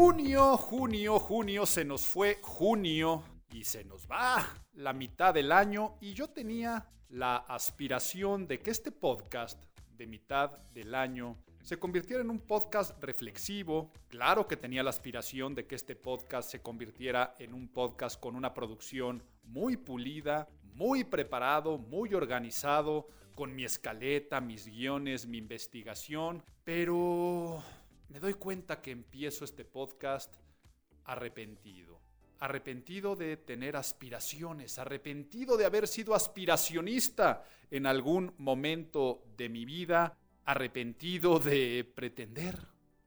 Junio, junio, junio, se nos fue junio y se nos va la mitad del año y yo tenía la aspiración de que este podcast de mitad del año se convirtiera en un podcast reflexivo. Claro que tenía la aspiración de que este podcast se convirtiera en un podcast con una producción muy pulida, muy preparado, muy organizado, con mi escaleta, mis guiones, mi investigación, pero me doy cuenta que empiezo este podcast arrepentido. Arrepentido de tener aspiraciones, arrepentido de haber sido aspiracionista en algún momento de mi vida, arrepentido de pretender,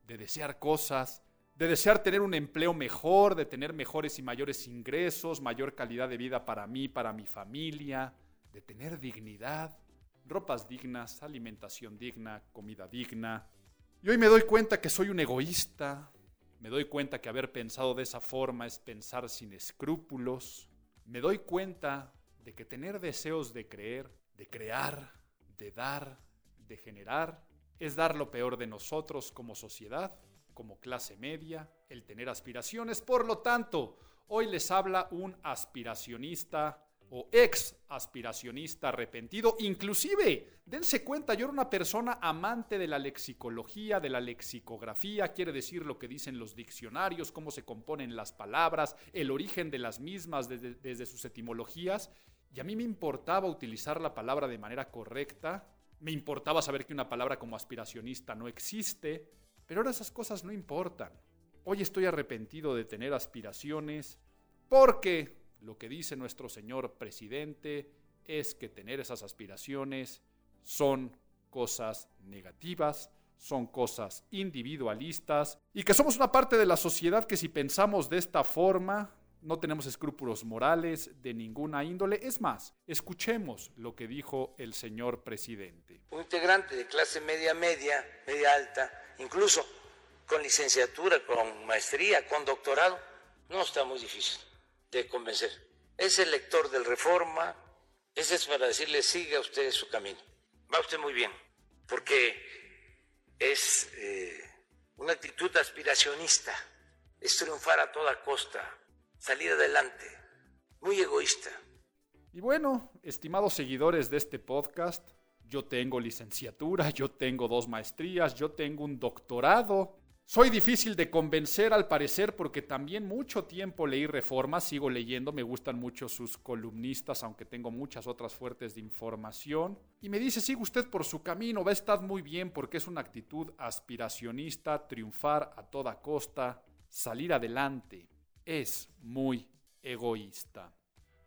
de desear cosas, de desear tener un empleo mejor, de tener mejores y mayores ingresos, mayor calidad de vida para mí, para mi familia, de tener dignidad, ropas dignas, alimentación digna, comida digna, y hoy me doy cuenta que soy un egoísta, me doy cuenta que haber pensado de esa forma es pensar sin escrúpulos, me doy cuenta de que tener deseos de creer, de crear, de dar, de generar, es dar lo peor de nosotros como sociedad, como clase media, el tener aspiraciones. Por lo tanto, hoy les habla un aspiracionista o ex aspiracionista arrepentido. Inclusive, dense cuenta, yo era una persona amante de la lexicología, de la lexicografía, quiere decir lo que dicen los diccionarios, cómo se componen las palabras, el origen de las mismas desde, desde sus etimologías. Y a mí me importaba utilizar la palabra de manera correcta, me importaba saber que una palabra como aspiracionista no existe, pero ahora esas cosas no importan. Hoy estoy arrepentido de tener aspiraciones porque lo que dice nuestro señor presidente es que tener esas aspiraciones son cosas negativas, son cosas individualistas y que somos una parte de la sociedad que si pensamos de esta forma no tenemos escrúpulos morales de ninguna índole. Es más, escuchemos lo que dijo el señor presidente. Un integrante de clase media, media, media alta, incluso con licenciatura, con maestría, con doctorado, no está muy difícil de convencer. Es el lector del Reforma, ese es para decirle siga usted su camino. Va usted muy bien, porque es eh, una actitud aspiracionista, es triunfar a toda costa, salir adelante, muy egoísta. Y bueno, estimados seguidores de este podcast, yo tengo licenciatura, yo tengo dos maestrías, yo tengo un doctorado soy difícil de convencer al parecer porque también mucho tiempo leí Reforma, sigo leyendo, me gustan mucho sus columnistas, aunque tengo muchas otras fuertes de información. Y me dice, sigue usted por su camino, va a estar muy bien porque es una actitud aspiracionista, triunfar a toda costa, salir adelante. Es muy egoísta.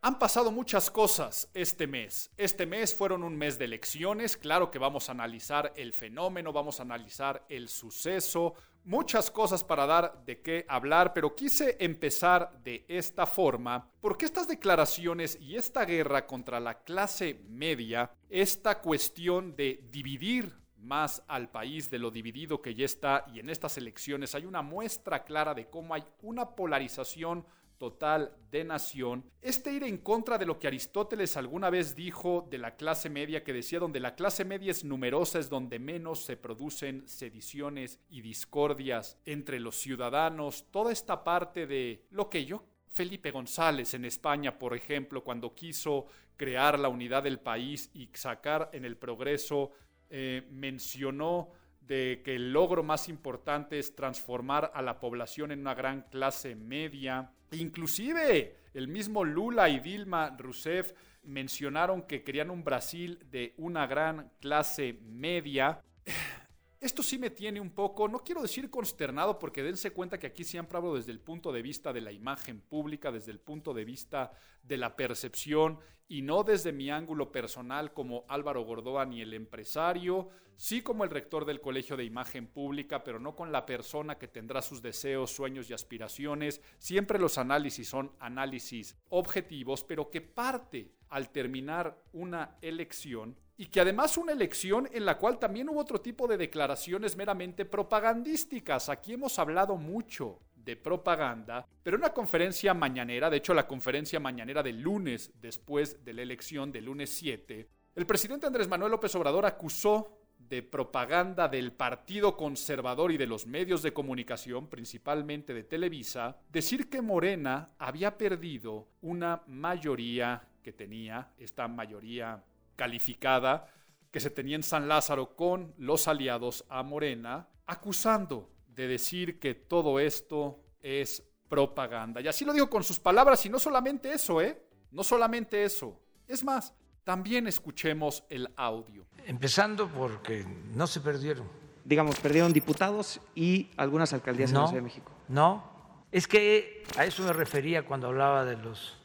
Han pasado muchas cosas este mes. Este mes fueron un mes de elecciones. Claro que vamos a analizar el fenómeno, vamos a analizar el suceso, muchas cosas para dar de qué hablar, pero quise empezar de esta forma porque estas declaraciones y esta guerra contra la clase media, esta cuestión de dividir más al país de lo dividido que ya está y en estas elecciones hay una muestra clara de cómo hay una polarización total de nación, este ir en contra de lo que Aristóteles alguna vez dijo de la clase media, que decía donde la clase media es numerosa es donde menos se producen sediciones y discordias entre los ciudadanos, toda esta parte de lo que yo, Felipe González en España, por ejemplo, cuando quiso crear la unidad del país y sacar en el progreso, eh, mencionó de que el logro más importante es transformar a la población en una gran clase media. Inclusive el mismo Lula y Dilma Rousseff mencionaron que querían un Brasil de una gran clase media. Esto sí me tiene un poco, no quiero decir consternado, porque dense cuenta que aquí siempre hablo desde el punto de vista de la imagen pública, desde el punto de vista de la percepción y no desde mi ángulo personal como Álvaro Gordoa ni el empresario, sí como el rector del Colegio de Imagen Pública, pero no con la persona que tendrá sus deseos, sueños y aspiraciones. Siempre los análisis son análisis objetivos, pero que parte al terminar una elección y que además una elección en la cual también hubo otro tipo de declaraciones meramente propagandísticas. Aquí hemos hablado mucho de propaganda, pero una conferencia mañanera, de hecho la conferencia mañanera del lunes después de la elección del lunes 7, el presidente Andrés Manuel López Obrador acusó de propaganda del Partido Conservador y de los medios de comunicación, principalmente de Televisa, decir que Morena había perdido una mayoría que tenía, esta mayoría calificada que se tenía en San Lázaro con los aliados a Morena, acusando de decir que todo esto es propaganda. Y así lo digo con sus palabras y no solamente eso, ¿eh? No solamente eso. Es más, también escuchemos el audio. Empezando porque no se perdieron. Digamos, perdieron diputados y algunas alcaldías en la Ciudad de México. No, es que a eso me refería cuando hablaba de los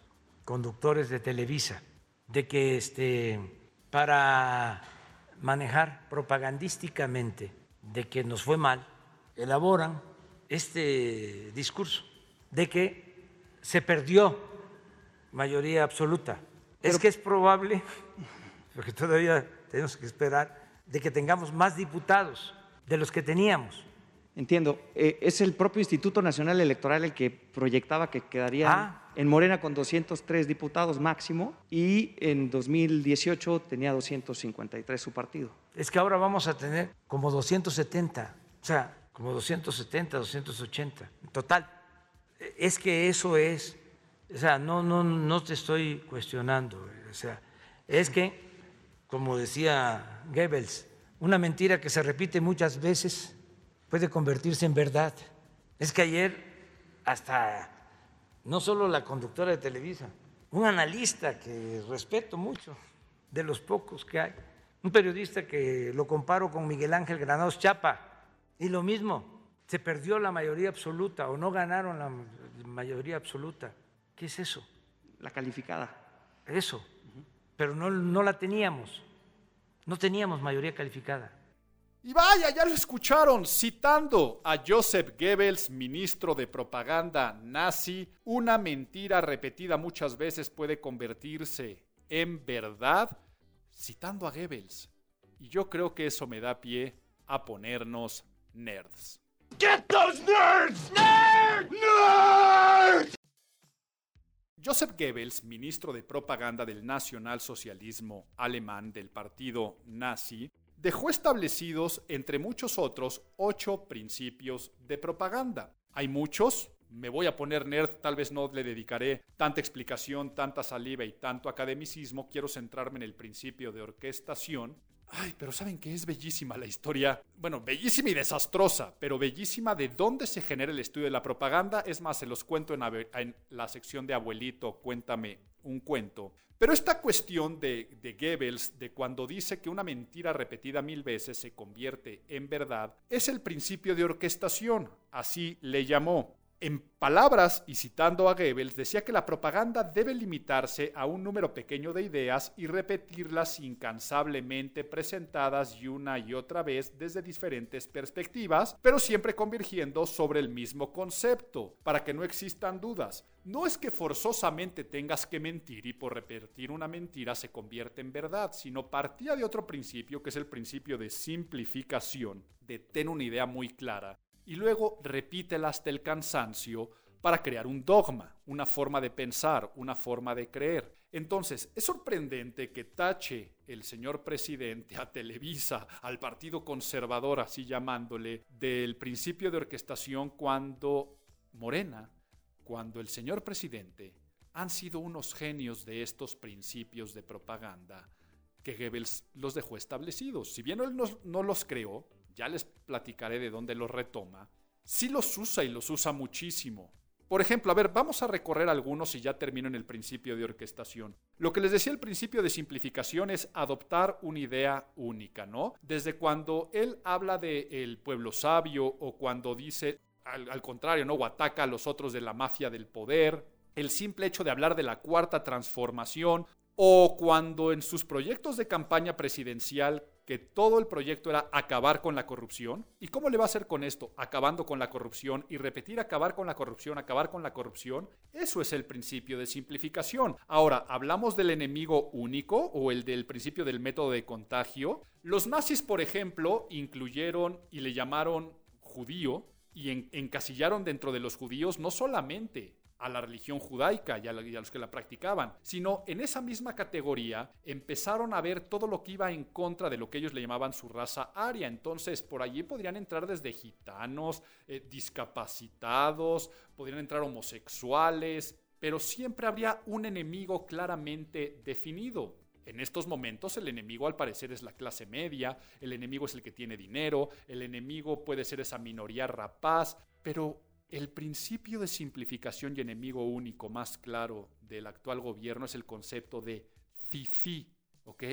conductores de Televisa, de que este, para manejar propagandísticamente de que nos fue mal, elaboran este discurso de que se perdió mayoría absoluta. es que es probable, porque todavía tenemos que esperar, de que tengamos más diputados de los que teníamos. Entiendo. Eh, es el propio Instituto Nacional Electoral el que proyectaba que quedaría ah. en Morena con 203 diputados máximo y en 2018 tenía 253 su partido. Es que ahora vamos a tener como 270. O sea, como 270, 280, en total. Es que eso es, o sea, no, no, no te estoy cuestionando, o sea, es que, como decía Goebbels, una mentira que se repite muchas veces puede convertirse en verdad. Es que ayer hasta, no solo la conductora de Televisa, un analista que respeto mucho, de los pocos que hay, un periodista que lo comparo con Miguel Ángel Granados Chapa, y lo mismo, se perdió la mayoría absoluta o no ganaron la mayoría absoluta. ¿Qué es eso? La calificada. Eso, pero no, no la teníamos. No teníamos mayoría calificada. Y vaya, ya lo escucharon, citando a Joseph Goebbels, ministro de propaganda nazi, una mentira repetida muchas veces puede convertirse en verdad, citando a Goebbels. Y yo creo que eso me da pie a ponernos nerds. Get those nerds! Nerds! Nerds! Joseph Goebbels, ministro de propaganda del nacionalsocialismo alemán del partido nazi, dejó establecidos, entre muchos otros, ocho principios de propaganda. Hay muchos, me voy a poner nerd, tal vez no le dedicaré tanta explicación, tanta saliva y tanto academicismo, quiero centrarme en el principio de orquestación, Ay, pero ¿saben que es bellísima la historia? Bueno, bellísima y desastrosa, pero bellísima de dónde se genera el estudio de la propaganda. Es más, se los cuento en, la sección de abuelito, cuéntame un cuento. Pero esta cuestión de, de Goebbels, de cuando dice que una mentira repetida mil veces se convierte en verdad, es el principio de orquestación, así le llamó. En palabras y citando a Goebbels, decía que la propaganda debe limitarse a un número pequeño de ideas y repetirlas incansablemente presentadas y una y otra vez desde diferentes perspectivas, pero siempre convergiendo sobre el mismo concepto, para que no existan dudas. No es que forzosamente tengas que mentir y por repetir una mentira se convierte en verdad, sino partía de otro principio que es el principio de simplificación, de tener una idea muy clara y luego repítela hasta el cansancio para crear un dogma, una forma de pensar, una forma de creer. Entonces, es sorprendente que tache el señor presidente a Televisa, al Partido Conservador, así llamándole, del principio de orquestación cuando Morena, cuando el señor presidente han sido unos genios de estos principios de propaganda que Goebbels los dejó establecidos. Si bien él no, no los creó, ya les platicaré de dónde los retoma, sí los usa y los usa muchísimo. Por ejemplo, a ver, vamos a recorrer algunos y ya termino en el principio de orquestación. Lo que les decía el principio de simplificación es adoptar una idea única, ¿no? Desde cuando él habla de el pueblo sabio o cuando dice al, al contrario, ¿no? O ataca a los otros de la mafia del poder, el simple hecho de hablar de la cuarta transformación o cuando en sus proyectos de campaña presidencial que todo el proyecto era acabar con la corrupción. ¿Y cómo le va a hacer con esto? Acabando con la corrupción y repetir acabar con la corrupción, acabar con la corrupción. Eso es el principio de simplificación. Ahora, ¿hablamos del enemigo único o el del principio del método de contagio? Los nazis, por ejemplo, incluyeron y le llamaron judío y encasillaron dentro de los judíos no solamente a la religión judaica y a, los que la practicaban, sino en esa misma categoría empezaron a ver todo lo que iba en contra de lo que ellos le llamaban su raza aria. Entonces, por allí podrían entrar desde gitanos, eh, discapacitados, podrían entrar homosexuales, pero siempre habría un enemigo claramente definido. En estos momentos el enemigo al parecer es la clase media, el enemigo es el que tiene dinero, el enemigo puede ser esa minoría rapaz, pero el principio de simplificación y enemigo único más claro del actual gobierno es el concepto de FIFI, ¿ok?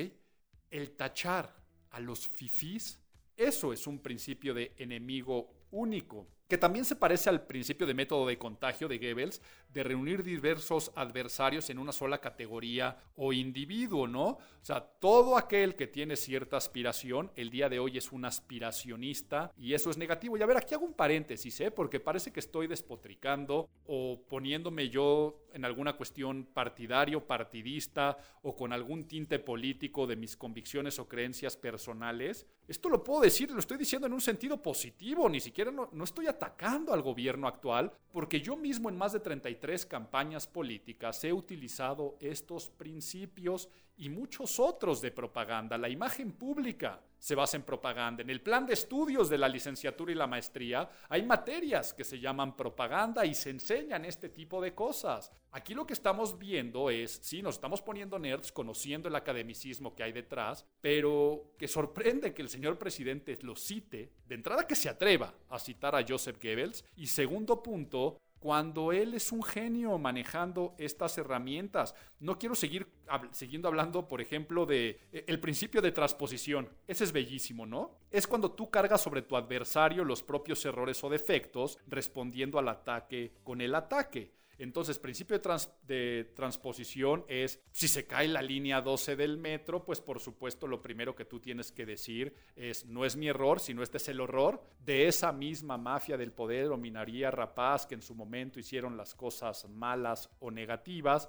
El tachar a los FIFIs, eso es un principio de enemigo único que también se parece al principio de método de contagio de Goebbels, de reunir diversos adversarios en una sola categoría o individuo, ¿no? O sea, todo aquel que tiene cierta aspiración, el día de hoy es un aspiracionista y eso es negativo. Y a ver, aquí hago un paréntesis, ¿eh? Porque parece que estoy despotricando o poniéndome yo en alguna cuestión partidario, partidista o con algún tinte político de mis convicciones o creencias personales. Esto lo puedo decir, lo estoy diciendo en un sentido positivo, ni siquiera no, no estoy atacando al gobierno actual, porque yo mismo en más de 33 campañas políticas he utilizado estos principios y muchos otros de propaganda. La imagen pública se basa en propaganda. En el plan de estudios de la licenciatura y la maestría hay materias que se llaman propaganda y se enseñan este tipo de cosas. Aquí lo que estamos viendo es, sí, nos estamos poniendo nerds conociendo el academicismo que hay detrás, pero que sorprende que el señor presidente lo cite, de entrada que se atreva a citar a Joseph Goebbels y segundo punto, cuando él es un genio manejando estas herramientas. No quiero seguir siguiendo hablando, por ejemplo, de eh, el principio de transposición. Ese es bellísimo, ¿no? Es cuando tú cargas sobre tu adversario los propios errores o defectos respondiendo al ataque con el ataque. Entonces, principio de, transposición es, si se cae la línea 12 del metro, pues por supuesto lo primero que tú tienes que decir es, no es mi error, sino este es el horror de esa misma mafia del poder o minaría rapaz que en su momento hicieron las cosas malas o negativas.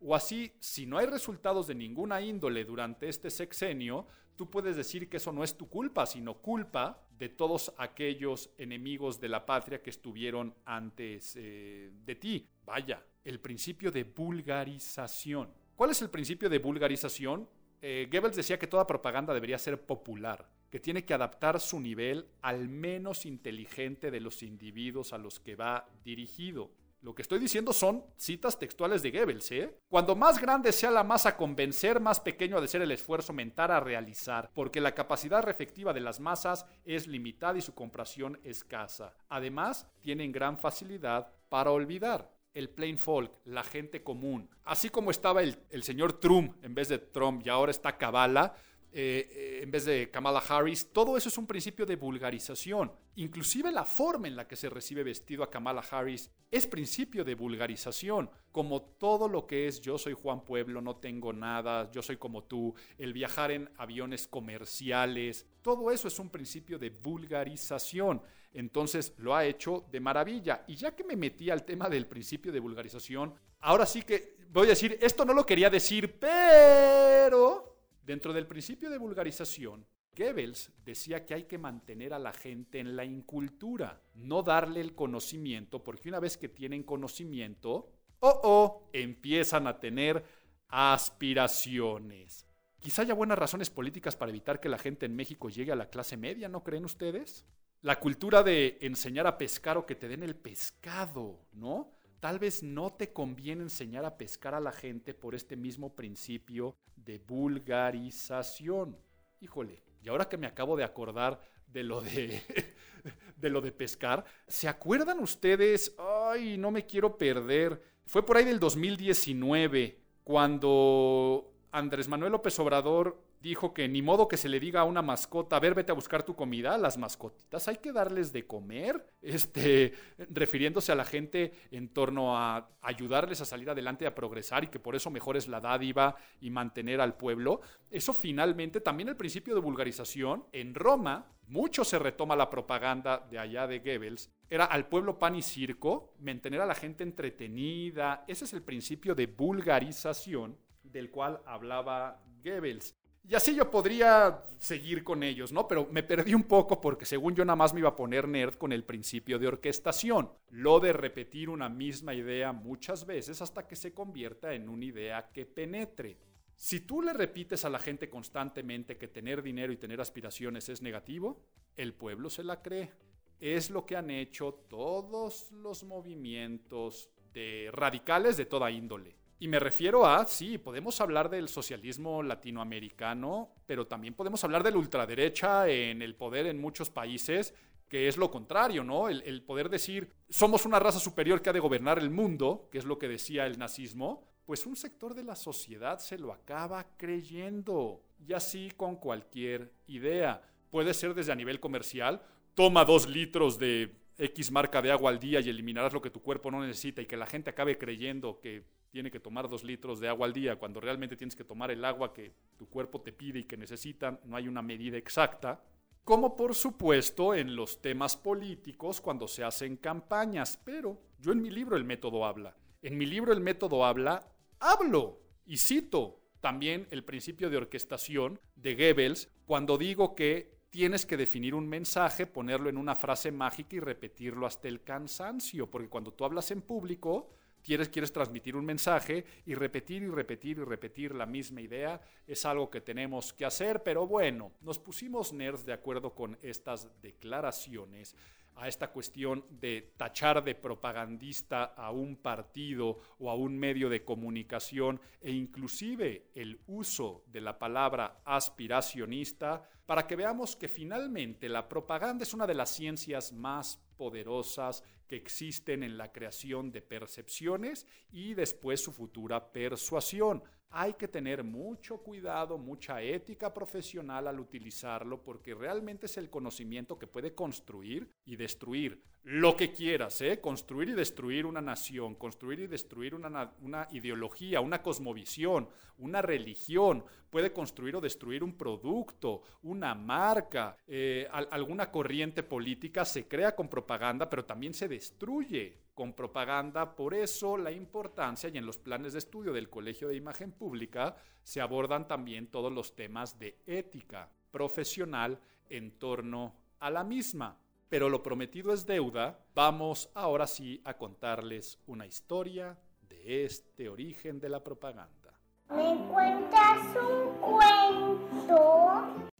O así, si no hay resultados de ninguna índole durante este sexenio, tú puedes decir que eso no es tu culpa, sino culpa de todos aquellos enemigos de la patria que estuvieron antes eh, de ti. Vaya, el principio de vulgarización. ¿Cuál es el principio de vulgarización? Eh, Goebbels decía que toda propaganda debería ser popular, que tiene que adaptar su nivel al menos inteligente de los individuos a los que va dirigido. Lo que estoy diciendo son citas textuales de Goebbels. ¿eh? Cuando más grande sea la masa convencer, más pequeño ha de ser el esfuerzo mental a realizar, porque la capacidad reflectiva de las masas es limitada y su comprensión escasa. Además, tienen gran facilidad para olvidar el plain folk, la gente común. Así como estaba el, el señor Trump en vez de Trump y ahora está Kabbalah, eh, eh, en vez de Kamala Harris, todo eso es un principio de vulgarización. Inclusive la forma en la que se recibe vestido a Kamala Harris es principio de vulgarización, como todo lo que es yo soy Juan Pueblo, no tengo nada, yo soy como tú, el viajar en aviones comerciales, todo eso es un principio de vulgarización. Entonces lo ha hecho de maravilla. Y ya que me metí al tema del principio de vulgarización, ahora sí que voy a decir, esto no lo quería decir, pero Dentro del principio de vulgarización, Goebbels decía que hay que mantener a la gente en la incultura, no darle el conocimiento, porque una vez que tienen conocimiento, oh, oh, empiezan a tener aspiraciones. Quizá haya buenas razones políticas para evitar que la gente en México llegue a la clase media, ¿no creen ustedes? La cultura de enseñar a pescar o que te den el pescado, ¿no? Tal vez no te conviene enseñar a pescar a la gente por este mismo principio de vulgarización. Híjole, y ahora que me acabo de acordar de lo de, de lo de pescar, ¿se acuerdan ustedes? Ay, no me quiero perder. Fue por ahí del 2019 cuando Andrés Manuel López Obrador dijo que ni modo que se le diga a una mascota, a ver, vete a buscar tu comida, las mascotitas hay que darles de comer, este, refiriéndose a la gente en torno a ayudarles a salir adelante, a progresar y que por eso mejor es la dádiva y mantener al pueblo. Eso finalmente, también el principio de vulgarización, en Roma, mucho se retoma la propaganda de allá de Goebbels, era al pueblo pan y circo, mantener a la gente entretenida, ese es el principio de vulgarización del cual hablaba Goebbels. Y así yo podría seguir con ellos, ¿no? Pero me perdí un poco porque según yo nada más me iba a poner nerd con el principio de orquestación, lo de repetir una misma idea muchas veces hasta que se convierta en una idea que penetre. Si tú le repites a la gente constantemente que tener dinero y tener aspiraciones es negativo, el pueblo se la cree. Es lo que han hecho todos los movimientos de radicales de toda índole. Y me refiero a, sí, podemos hablar del socialismo latinoamericano, pero también podemos hablar de la ultraderecha en el poder en muchos países, que es lo contrario, ¿no? El, poder decir, somos una raza superior que ha de gobernar el mundo, que es lo que decía el nazismo, pues un sector de la sociedad se lo acaba creyendo. Y así con cualquier idea. Puede ser desde a nivel comercial, toma dos litros de X marca de agua al día y eliminarás lo que tu cuerpo no necesita y que la gente acabe creyendo que tiene que tomar dos litros de agua al día cuando realmente tienes que tomar el agua que tu cuerpo te pide y que necesita, no hay una medida exacta. Como por supuesto en los temas políticos cuando se hacen campañas, pero yo en mi libro El método habla. En mi libro El método habla, hablo y cito también el principio de orquestación de Goebbels cuando digo que tienes que definir un mensaje, ponerlo en una frase mágica y repetirlo hasta el cansancio, porque cuando tú hablas en público, quieres, transmitir un mensaje y repetir y repetir y repetir la misma idea es algo que tenemos que hacer, pero bueno, nos pusimos nerds de acuerdo con estas declaraciones a esta cuestión de tachar de propagandista a un partido o a un medio de comunicación e inclusive el uso de la palabra aspiracionista para que veamos que finalmente la propaganda es una de las ciencias más poderosas que existen en la creación de percepciones y después su futura persuasión. Hay que tener mucho cuidado, mucha ética profesional al utilizarlo porque realmente es el conocimiento que puede construir y destruir lo que quieras, ¿eh? construir y destruir una nación, construir y destruir una, una, ideología, una cosmovisión, una religión, puede construir o destruir un producto, una marca, eh, alguna corriente política se crea con propaganda, pero también se destruye con propaganda. Por eso la importancia, y en los planes de estudio del Colegio de Imagen Pública, se abordan también todos los temas de ética profesional en torno a la misma pero lo prometido es deuda, vamos ahora sí a contarles una historia de este origen de la propaganda. ¿Me cuentas un cuento?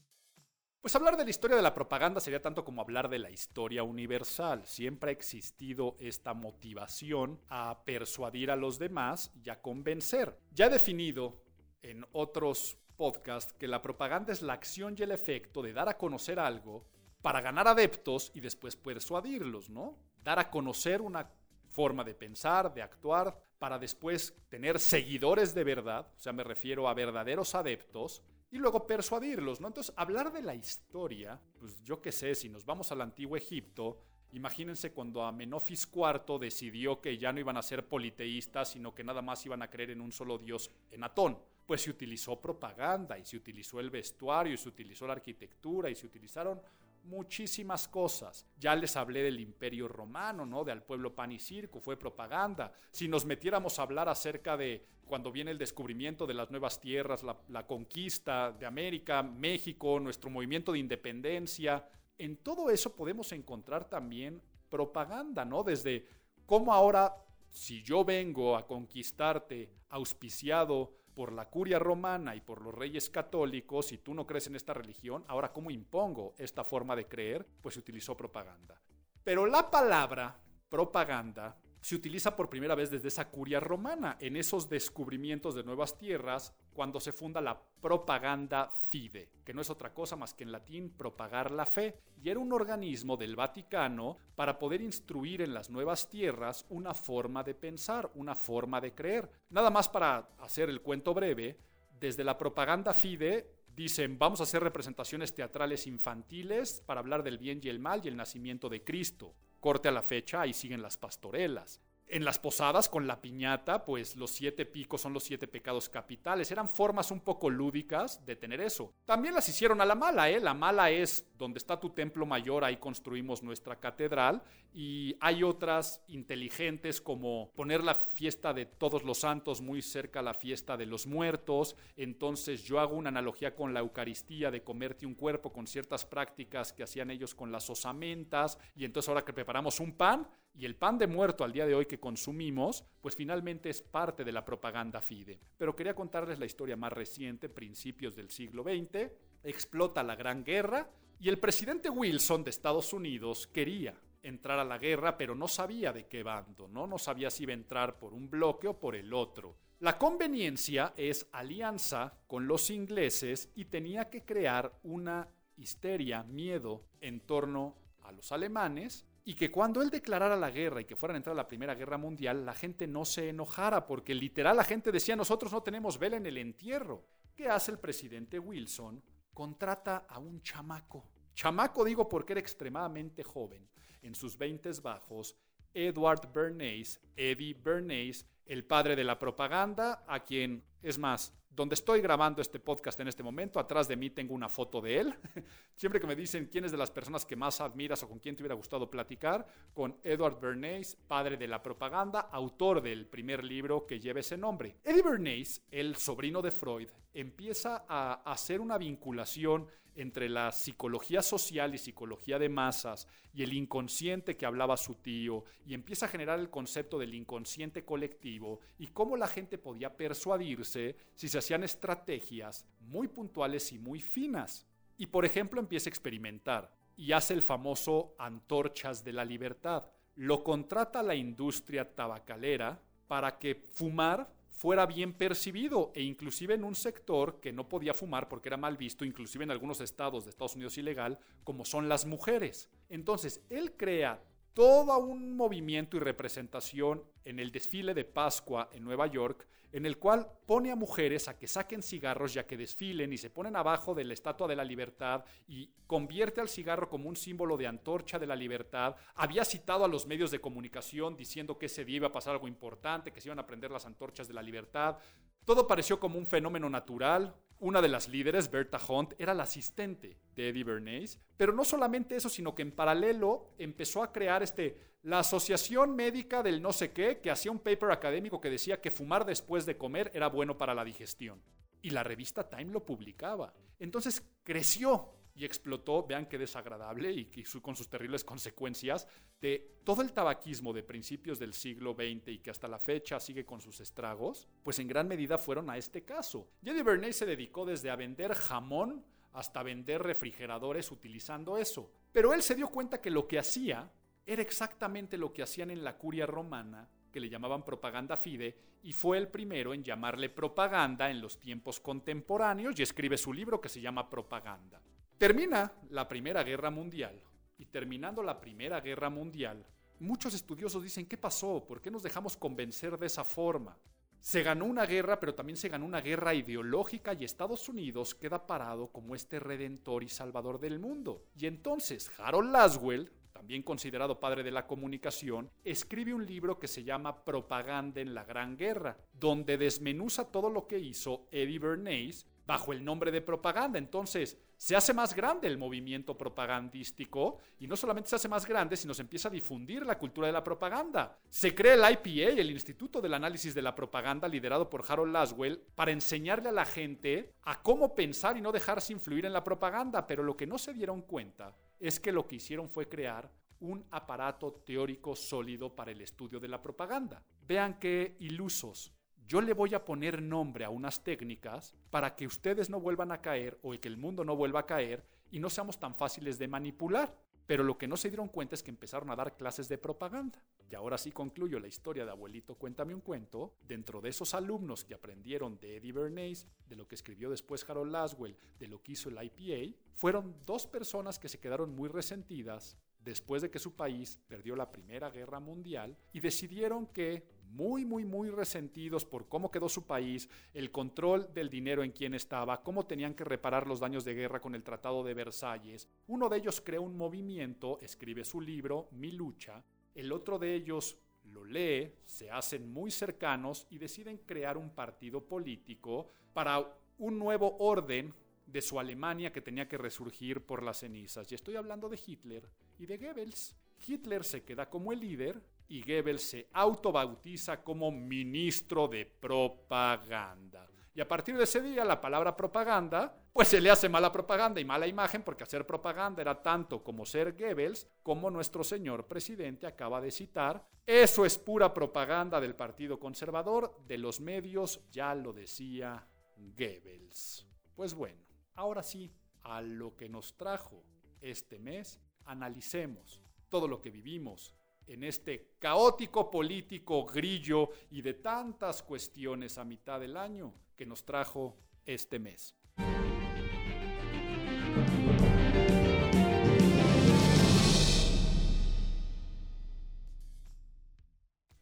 Pues hablar de la historia de la propaganda sería tanto como hablar de la historia universal. Siempre ha existido esta motivación a persuadir a los demás y a convencer. Ya he definido en otros podcasts que la propaganda es la acción y el efecto de dar a conocer algo para ganar adeptos y después persuadirlos, ¿no? Dar a conocer una forma de pensar, de actuar, para después tener seguidores de verdad, o sea, me refiero a verdaderos adeptos, y luego persuadirlos, ¿no? Entonces, hablar de la historia, pues yo qué sé, si nos vamos al antiguo Egipto, imagínense cuando Amenofis IV decidió que ya no iban a ser politeístas, sino que nada más iban a creer en un solo dios, en Atón. Pues se utilizó propaganda y se utilizó el vestuario y se utilizó la arquitectura y se utilizaron muchísimas cosas. Ya les hablé del imperio romano, ¿no? Del pueblo pan y circo, fue propaganda. Si nos metiéramos a hablar acerca de cuando viene el descubrimiento de las nuevas tierras, la, la conquista de América, México, nuestro movimiento de independencia, en todo eso podemos encontrar también propaganda, ¿no? Desde cómo ahora, si yo vengo a conquistarte auspiciado por la curia romana y por los reyes católicos, si tú no crees en esta religión, ahora ¿cómo impongo esta forma de creer? Pues se utilizó propaganda. Pero la palabra propaganda se utiliza por primera vez desde esa curia romana, en esos descubrimientos de nuevas tierras, cuando se funda la propaganda fide, que no es otra cosa más que en latín propagar la fe, y era un organismo del Vaticano para poder instruir en las nuevas tierras una forma de pensar, una forma de creer. Nada más para hacer el cuento breve, desde la propaganda FIDE dicen, vamos a hacer representaciones teatrales infantiles para hablar del bien y el mal y el nacimiento de Cristo. Corte a la fecha, ahí siguen las pastorelas en las posadas con la piñata, pues los siete picos son los siete pecados capitales. Eran formas un poco lúdicas de tener eso. También las hicieron a la mala, ¿eh? La mala es donde está tu templo mayor, ahí construimos nuestra catedral. Y hay otras inteligentes como poner la fiesta de todos los santos muy cerca a la fiesta de los muertos. Entonces yo hago una analogía con la Eucaristía de comerte un cuerpo con ciertas prácticas que hacían ellos con las osamentas. Y entonces ahora que preparamos un pan, y el pan de muerto al día de hoy que consumimos, pues finalmente es parte de la propaganda FIDE. Pero quería contarles la historia más reciente, principios del siglo XX. Explota la Gran Guerra y el presidente Wilson de Estados Unidos quería entrar a la guerra, pero no sabía de qué bando, ¿no? No sabía si iba a entrar por un bloque o por el otro. La conveniencia es alianza con los ingleses y tenía que crear una histeria, miedo en torno a los alemanes y que cuando él declarara la guerra y que fueran a entrar a la Primera Guerra Mundial, la gente no se enojara, porque literal la gente decía, nosotros no tenemos vela en el entierro. ¿Qué hace el presidente Wilson? Contrata a un chamaco. Chamaco digo porque era extremadamente joven, en sus veintes bajos, Edward Bernays, Eddie Bernays, el padre de la propaganda, a quien, es más, donde estoy grabando este podcast en este momento, atrás de mí tengo una foto de él. Siempre que me dicen quién es de las personas que más admiras o con quién te hubiera gustado platicar, con Edward Bernays, padre de la propaganda, autor del primer libro que lleva ese nombre. Eddie Bernays, el sobrino de Freud, empieza a hacer una vinculación entre la psicología social y psicología de masas y el inconsciente que hablaba su tío y empieza a generar el concepto del inconsciente colectivo y cómo la gente podía persuadirse si se hacían estrategias muy puntuales y muy finas. Y por ejemplo empieza a experimentar y hace el famoso antorchas de la libertad. Lo contrata la industria tabacalera para que fumar fuera bien percibido e inclusive en un sector que no podía fumar porque era mal visto, inclusive en algunos estados de Estados Unidos ilegal, como son las mujeres. Entonces, él crea todo un movimiento y representación en el desfile de Pascua en Nueva York, en el cual pone a mujeres a que saquen cigarros ya que desfilen y se ponen abajo de la Estatua de la Libertad y convierte al cigarro como un símbolo de antorcha de la libertad. Había citado a los medios de comunicación diciendo que ese día iba a pasar algo importante, que se iban a prender las antorchas de la libertad. Todo pareció como un fenómeno natural, una de las líderes, Berta Hunt, era la asistente de Eddie Bernays, pero no solamente eso, sino que en paralelo empezó a crear este, la Asociación Médica del no sé qué, que hacía un paper académico que decía que fumar después de comer era bueno para la digestión. Y la revista Time lo publicaba. Entonces creció y explotó, vean qué desagradable y, con sus terribles consecuencias, de todo el tabaquismo de principios del siglo XX y que hasta la fecha sigue con sus estragos, pues en gran medida fueron a este caso. Eddie Bernays se dedicó desde a vender jamón hasta vender refrigeradores utilizando eso. Pero él se dio cuenta que lo que hacía era exactamente lo que hacían en la curia romana, que le llamaban propaganda fide, y fue el primero en llamarle propaganda en los tiempos contemporáneos y escribe su libro que se llama Propaganda. Termina la Primera Guerra Mundial y terminando la Primera Guerra Mundial, muchos estudiosos dicen, ¿qué pasó? ¿Por qué nos dejamos convencer de esa forma? Se ganó una guerra, pero también se ganó una guerra ideológica y Estados Unidos queda parado como este redentor y salvador del mundo. Y entonces Harold Laswell, también considerado padre de la comunicación, escribe un libro que se llama Propaganda en la Gran Guerra, donde desmenuza todo lo que hizo Eddie Bernays bajo el nombre de propaganda. Entonces, se hace más grande el movimiento propagandístico y no solamente se hace más grande, sino se empieza a difundir la cultura de la propaganda. Se crea el IPA, el Instituto del Análisis de la Propaganda, liderado por Harold Laswell, para enseñarle a la gente a cómo pensar y no dejarse influir en la propaganda, pero lo que no se dieron cuenta es que lo que hicieron fue crear un aparato teórico sólido para el estudio de la propaganda. Vean qué ilusos yo le voy a poner nombre a unas técnicas para que ustedes no vuelvan a caer o que el mundo no vuelva a caer y no seamos tan fáciles de manipular. Pero lo que no se dieron cuenta es que empezaron a dar clases de propaganda. Y ahora sí concluyo la historia de Abuelito Cuéntame un cuento. Dentro de esos alumnos que aprendieron de Eddie Bernays, de lo que escribió después Harold Laswell, de lo que hizo el IPA, fueron dos personas que se quedaron muy resentidas después de que su país perdió la Primera Guerra Mundial y decidieron que muy, muy, muy resentidos por cómo quedó su país, el control del dinero en quien estaba, cómo tenían que reparar los daños de guerra con el Tratado de Versalles. Uno de ellos crea un movimiento, escribe su libro, Mi lucha, el otro de ellos lo lee, se hacen muy cercanos y deciden crear un partido político para un nuevo orden de su Alemania que tenía que resurgir por las cenizas. Y estoy hablando de Hitler y de Goebbels. Hitler se queda como el líder y Goebbels se autobautiza como ministro de propaganda. Y a partir de ese día la palabra propaganda, pues se le hace mala propaganda y mala imagen porque hacer propaganda era tanto como ser Goebbels, como nuestro señor presidente acaba de citar. Eso es pura propaganda del Partido Conservador, de los medios, ya lo decía Goebbels. Pues bueno, ahora sí, a lo que nos trajo este mes, analicemos todo lo que vivimos en este caótico político grillo y de tantas cuestiones a mitad del año que nos trajo este mes.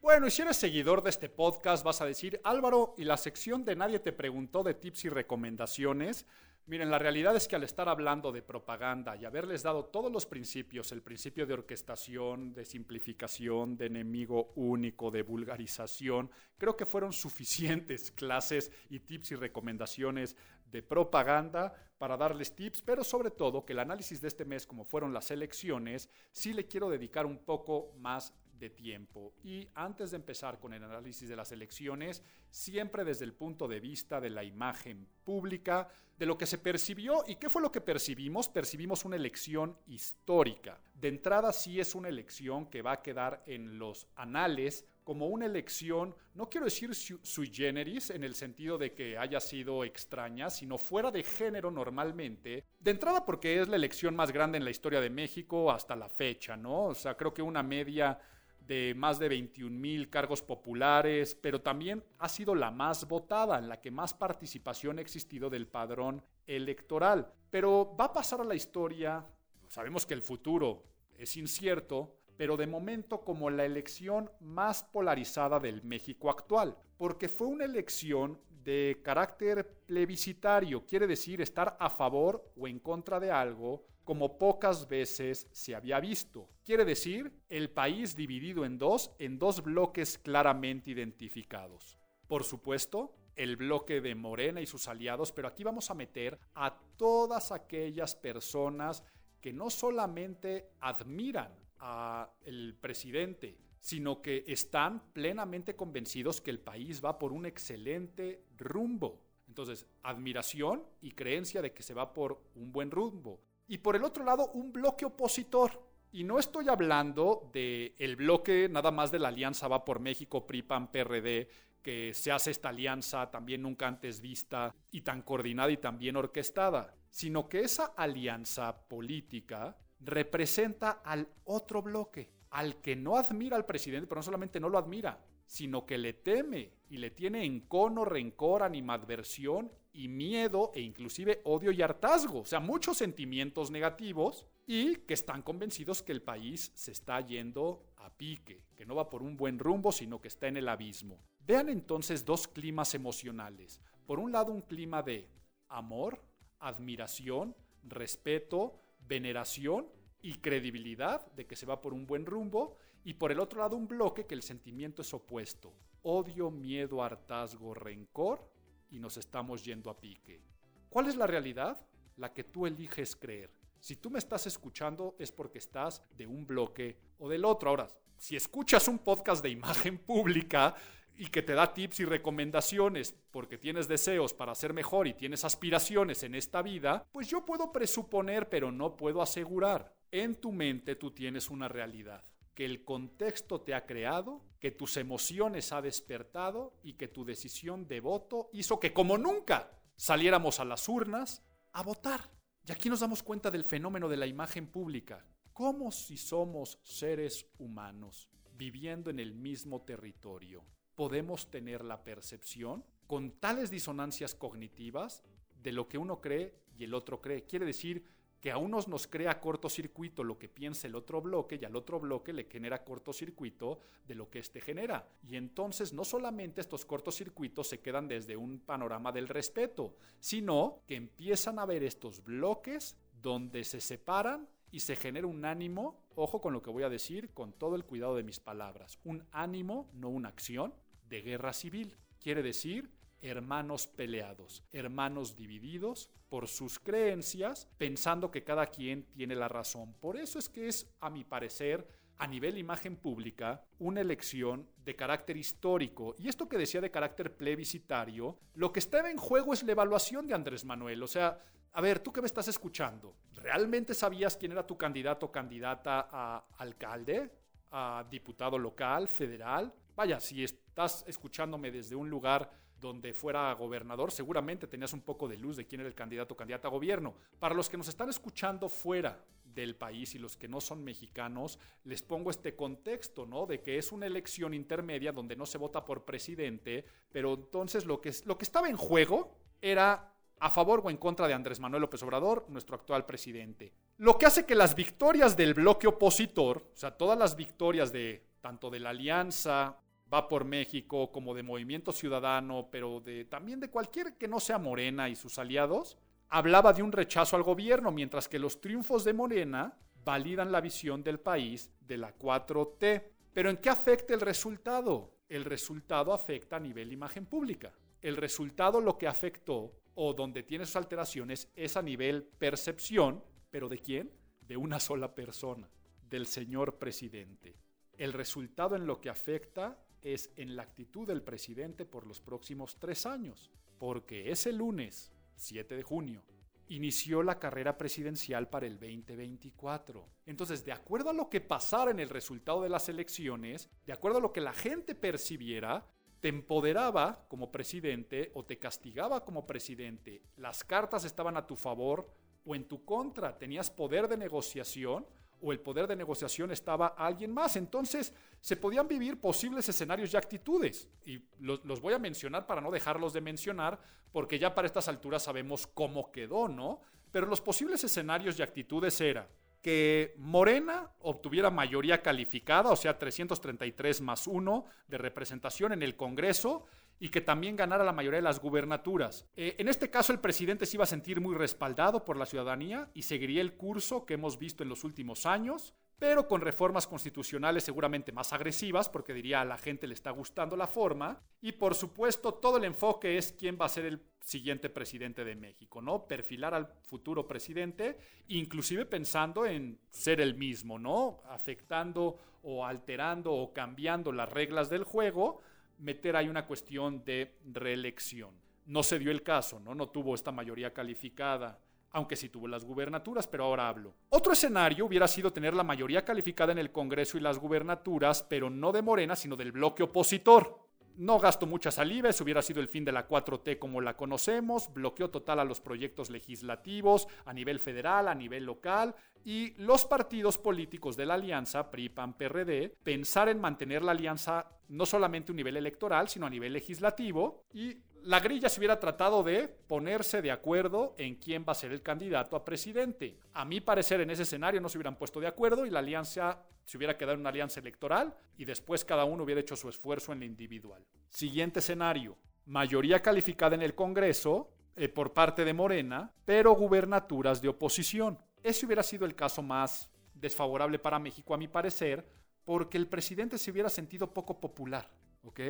Bueno, y si eres seguidor de este podcast, vas a decir, Álvaro, ¿y la sección de Nadie te preguntó de tips y recomendaciones? Miren, la realidad es que al estar hablando de propaganda y haberles dado todos los principios, el principio de orquestación, de simplificación, de enemigo único, de vulgarización, creo que fueron suficientes clases y tips y recomendaciones de propaganda para darles tips, pero sobre todo que el análisis de este mes, como fueron las elecciones, sí le quiero dedicar un poco más tiempo. Y antes de empezar con el análisis de las elecciones, siempre desde el punto de vista de la imagen pública, de lo que se percibió y qué fue lo que percibimos. Percibimos una elección histórica. De entrada sí es una elección que va a quedar en los anales como una elección, no quiero decir sui generis en el sentido de que haya sido extraña, sino fuera de género normalmente. De entrada porque es la elección más grande en la historia de México hasta la fecha, ¿no? O sea, creo que una media de más de 21 mil cargos populares, pero también ha sido la más votada, en la que más participación ha existido del padrón electoral. Pero va a pasar a la historia, sabemos que el futuro es incierto, pero de momento como la elección más polarizada del México actual, porque fue una elección de carácter plebiscitario, quiere decir estar a favor o en contra de algo como pocas veces se había visto. Quiere decir, el país dividido en dos, en dos bloques claramente identificados. Por supuesto, el bloque de Morena y sus aliados, pero aquí vamos a meter a todas aquellas personas que no solamente admiran al presidente, sino que están plenamente convencidos que el país va por un excelente rumbo. Entonces, admiración y creencia de que se va por un buen rumbo y por el otro lado un bloque opositor. Y no estoy hablando del el bloque nada más de la alianza Va por México, PRI, PRD, que se hace esta alianza también nunca antes vista y tan coordinada y tan bien orquestada, sino que esa alianza política representa al otro bloque, al que no admira al presidente, pero no solamente no lo admira, sino que le teme y le tiene encono, rencor, animadversión y miedo e inclusive odio y hartazgo, o sea, muchos sentimientos negativos y que están convencidos que el país se está yendo a pique, que no va por un buen rumbo, sino que está en el abismo. Vean entonces dos climas emocionales. Por un lado, un clima de amor, admiración, respeto, veneración y credibilidad de que se va por un buen rumbo, y por el otro lado un bloque que el sentimiento es opuesto, odio, miedo, hartazgo, rencor y nos estamos yendo a pique. ¿Cuál es la realidad? La que tú eliges creer. Si tú me estás escuchando es porque estás de un bloque o del otro. Ahora, si escuchas un podcast de imagen pública y que te da tips y recomendaciones porque tienes deseos para ser mejor y tienes aspiraciones en esta vida, pues yo puedo presuponer, pero no puedo asegurar. En tu mente tú tienes una realidad que el contexto te ha creado, que tus emociones ha despertado y que tu decisión de voto hizo que como nunca saliéramos a las urnas a votar. Y aquí nos damos cuenta del fenómeno de la imagen pública. Como si somos seres humanos viviendo en el mismo territorio, podemos tener la percepción con tales disonancias cognitivas de lo que uno cree y el otro cree. Quiere decir, que a unos nos crea cortocircuito lo que piensa el otro bloque y al otro bloque le genera cortocircuito de lo que éste genera. Y entonces no solamente estos cortocircuitos se quedan desde un panorama del respeto, sino que empiezan a ver estos bloques donde se separan y se genera un ánimo, ojo con lo que voy a decir, con todo el cuidado de mis palabras, un ánimo, no una acción, de guerra civil. Quiere decir hermanos peleados, hermanos divididos por sus creencias, pensando que cada quien tiene la razón. Por eso es que es, a mi parecer, a nivel imagen pública, una elección de carácter histórico. Y esto que decía de carácter plebiscitario, lo que estaba en juego es la evaluación de Andrés Manuel. O sea, a ver, tú que me estás escuchando, ¿realmente sabías quién era tu candidato o candidata a alcalde, a diputado local, federal? Vaya, si estás escuchándome desde un lugar donde fuera gobernador, seguramente tenías un poco de luz de quién era el candidato o candidata a gobierno. Para los que nos están escuchando fuera del país y los que no son mexicanos, les pongo este contexto, ¿no? De que es una elección intermedia donde no se vota por presidente, pero entonces lo que, lo que estaba en juego era a favor o en contra de Andrés Manuel López Obrador, nuestro actual presidente. Lo que hace que las victorias del bloque opositor, o sea, todas las victorias de tanto de la alianza va por México, como de Movimiento Ciudadano, pero también de cualquier que no sea Morena y sus aliados, hablaba de un rechazo al gobierno, mientras que los triunfos de Morena validan la visión del país de la 4T. Pero ¿en qué afecta el resultado? El resultado afecta a nivel imagen pública. El resultado lo que afectó o donde tiene sus alteraciones es a nivel percepción, pero ¿de quién? De una sola persona, del señor presidente. El resultado en lo que afecta es en la actitud del presidente por los próximos tres años, porque ese lunes, 7 de junio, inició la carrera presidencial para el 2024. Entonces, de acuerdo a lo que pasara en el resultado de las elecciones, de acuerdo a lo que la gente percibiera, te empoderaba como presidente o te castigaba como presidente. Las cartas estaban a tu favor o en tu contra. Tenías poder de negociación o el poder de negociación estaba alguien más. Entonces se podían vivir posibles escenarios y actitudes. Y los, los, voy a mencionar para no dejarlos de mencionar, porque ya para estas alturas sabemos cómo quedó, ¿no? Pero los posibles escenarios y actitudes era que Morena obtuviera mayoría calificada, o sea, 333 más 1 de representación en el Congreso y que también ganara la mayoría de las gubernaturas. Eh, en este caso, el presidente se iba a sentir muy respaldado por la ciudadanía y seguiría el curso que hemos visto en los últimos años, pero con reformas constitucionales seguramente más agresivas, porque diría a la gente le está gustando la forma, y por supuesto todo el enfoque es quién va a ser el siguiente presidente de México, ¿no? Perfilar al futuro presidente, inclusive pensando en ser el mismo, ¿no? Afectando o alterando o cambiando las reglas del juego meter ahí una cuestión de reelección. No se dio el caso, ¿no? No tuvo esta mayoría calificada, aunque sí tuvo las gubernaturas, pero ahora hablo. Otro escenario hubiera sido tener la mayoría calificada en el Congreso y las gubernaturas, pero no de Morena, sino del bloque opositor. No gasto mucha saliva, eso hubiera sido el fin de la 4T como la conocemos, bloqueo total a los proyectos legislativos a nivel federal, a nivel local, y los partidos políticos de la alianza, PRI, PAN, PRD, pensar en mantener la alianza no solamente a un nivel electoral, sino a nivel legislativo, y la grilla se hubiera tratado de ponerse de acuerdo en quién va a ser el candidato a presidente. A mi parecer, en ese escenario no se hubieran puesto de acuerdo y la alianza se hubiera quedado en una alianza electoral y después cada uno hubiera hecho su esfuerzo en la individual. Siguiente escenario. Mayoría calificada en el Congreso eh, por parte de Morena, pero gubernaturas de oposición. Ese hubiera sido el caso más desfavorable para México, a mi parecer, porque el presidente se hubiera sentido poco popular, ¿ok?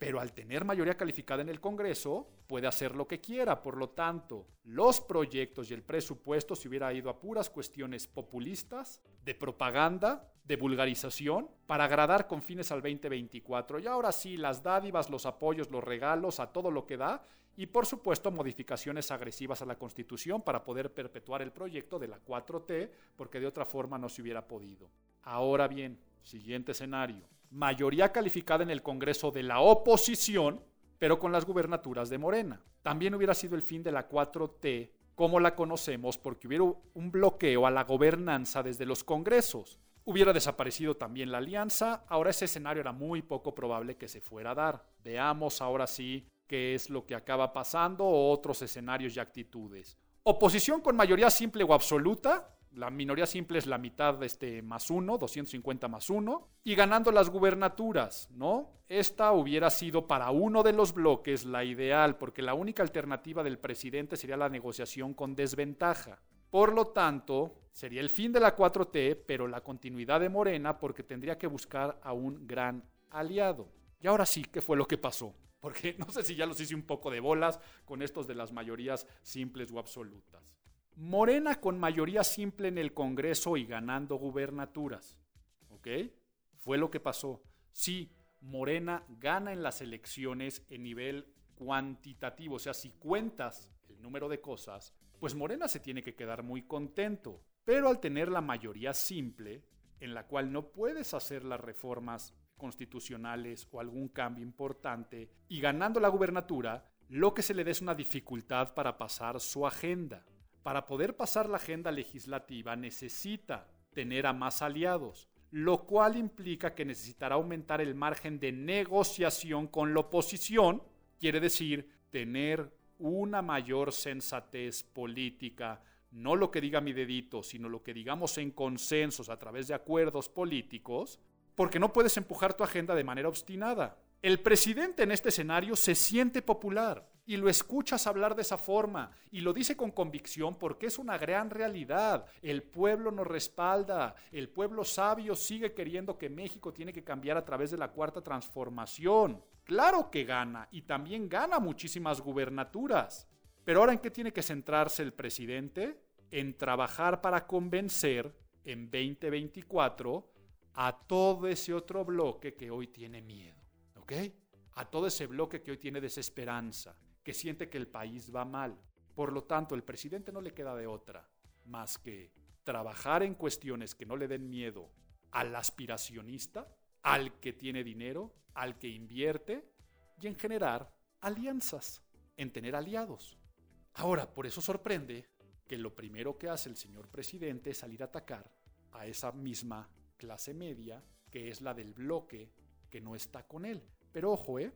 Pero al tener mayoría calificada en el Congreso, puede hacer lo que quiera. Por lo tanto, los proyectos y el presupuesto se hubiera ido a puras cuestiones populistas, de propaganda, de vulgarización, para agradar con fines al 2024. Y ahora sí, las dádivas, los apoyos, los regalos, a todo lo que da, y por supuesto modificaciones agresivas a la Constitución para poder perpetuar el proyecto de la 4T, porque de otra forma no se hubiera podido. Ahora bien, siguiente escenario mayoría calificada en el Congreso de la oposición, pero con las gubernaturas de Morena. También hubiera sido el fin de la 4T como la conocemos porque hubiera un bloqueo a la gobernanza desde los congresos. Hubiera desaparecido también la alianza, ahora ese escenario era muy poco probable que se fuera a dar. Veamos ahora sí qué es lo que acaba pasando o otros escenarios y actitudes. Oposición con mayoría simple o absoluta, la minoría simple es la mitad este, más uno, 250 más uno, y ganando las gubernaturas, ¿no? Esta hubiera sido para uno de los bloques la ideal, porque la única alternativa del presidente sería la negociación con desventaja. Por lo tanto, sería el fin de la 4T, pero la continuidad de Morena, porque tendría que buscar a un gran aliado. Y ahora sí, ¿qué fue lo que pasó? Porque no sé si ya los hice un poco de bolas con estos de las mayorías simples o absolutas. Morena con mayoría simple en el Congreso y ganando gubernaturas. ¿Ok? Fue lo que pasó. Sí, Morena gana en las elecciones en nivel cuantitativo. O sea, si cuentas el número de cosas, pues Morena se tiene que quedar muy contento. Pero al tener la mayoría simple, en la cual no puedes hacer las reformas constitucionales o algún cambio importante, y ganando la gubernatura, lo que se le dé es una dificultad para pasar su agenda. Para poder pasar la agenda legislativa necesita tener a más aliados, lo cual implica que necesitará aumentar el margen de negociación con la oposición, quiere decir tener una mayor sensatez política, no lo que diga mi dedito, sino lo que digamos en consensos a través de acuerdos políticos, porque no puedes empujar tu agenda de manera obstinada. El presidente en este escenario se siente popular y lo escuchas hablar de esa forma y lo dice con convicción porque es una gran realidad. El pueblo nos respalda, el pueblo sabio sigue queriendo que México tiene que cambiar a través de la cuarta transformación. Claro que gana y también gana muchísimas gubernaturas. Pero ahora en qué tiene que centrarse el presidente? En trabajar para convencer en 2024 a todo ese otro bloque que hoy tiene miedo. A todo ese bloque que hoy tiene desesperanza que siente que el país va mal. Por lo tanto, el presidente no le queda de otra más que trabajar en cuestiones que no le den miedo al aspiracionista, al que tiene dinero, al que invierte y en generar alianzas, en tener aliados. Ahora, por eso sorprende que lo primero que hace el señor presidente es salir a atacar a esa misma clase media, que es la del bloque que no está con él. Pero ojo, ¿eh?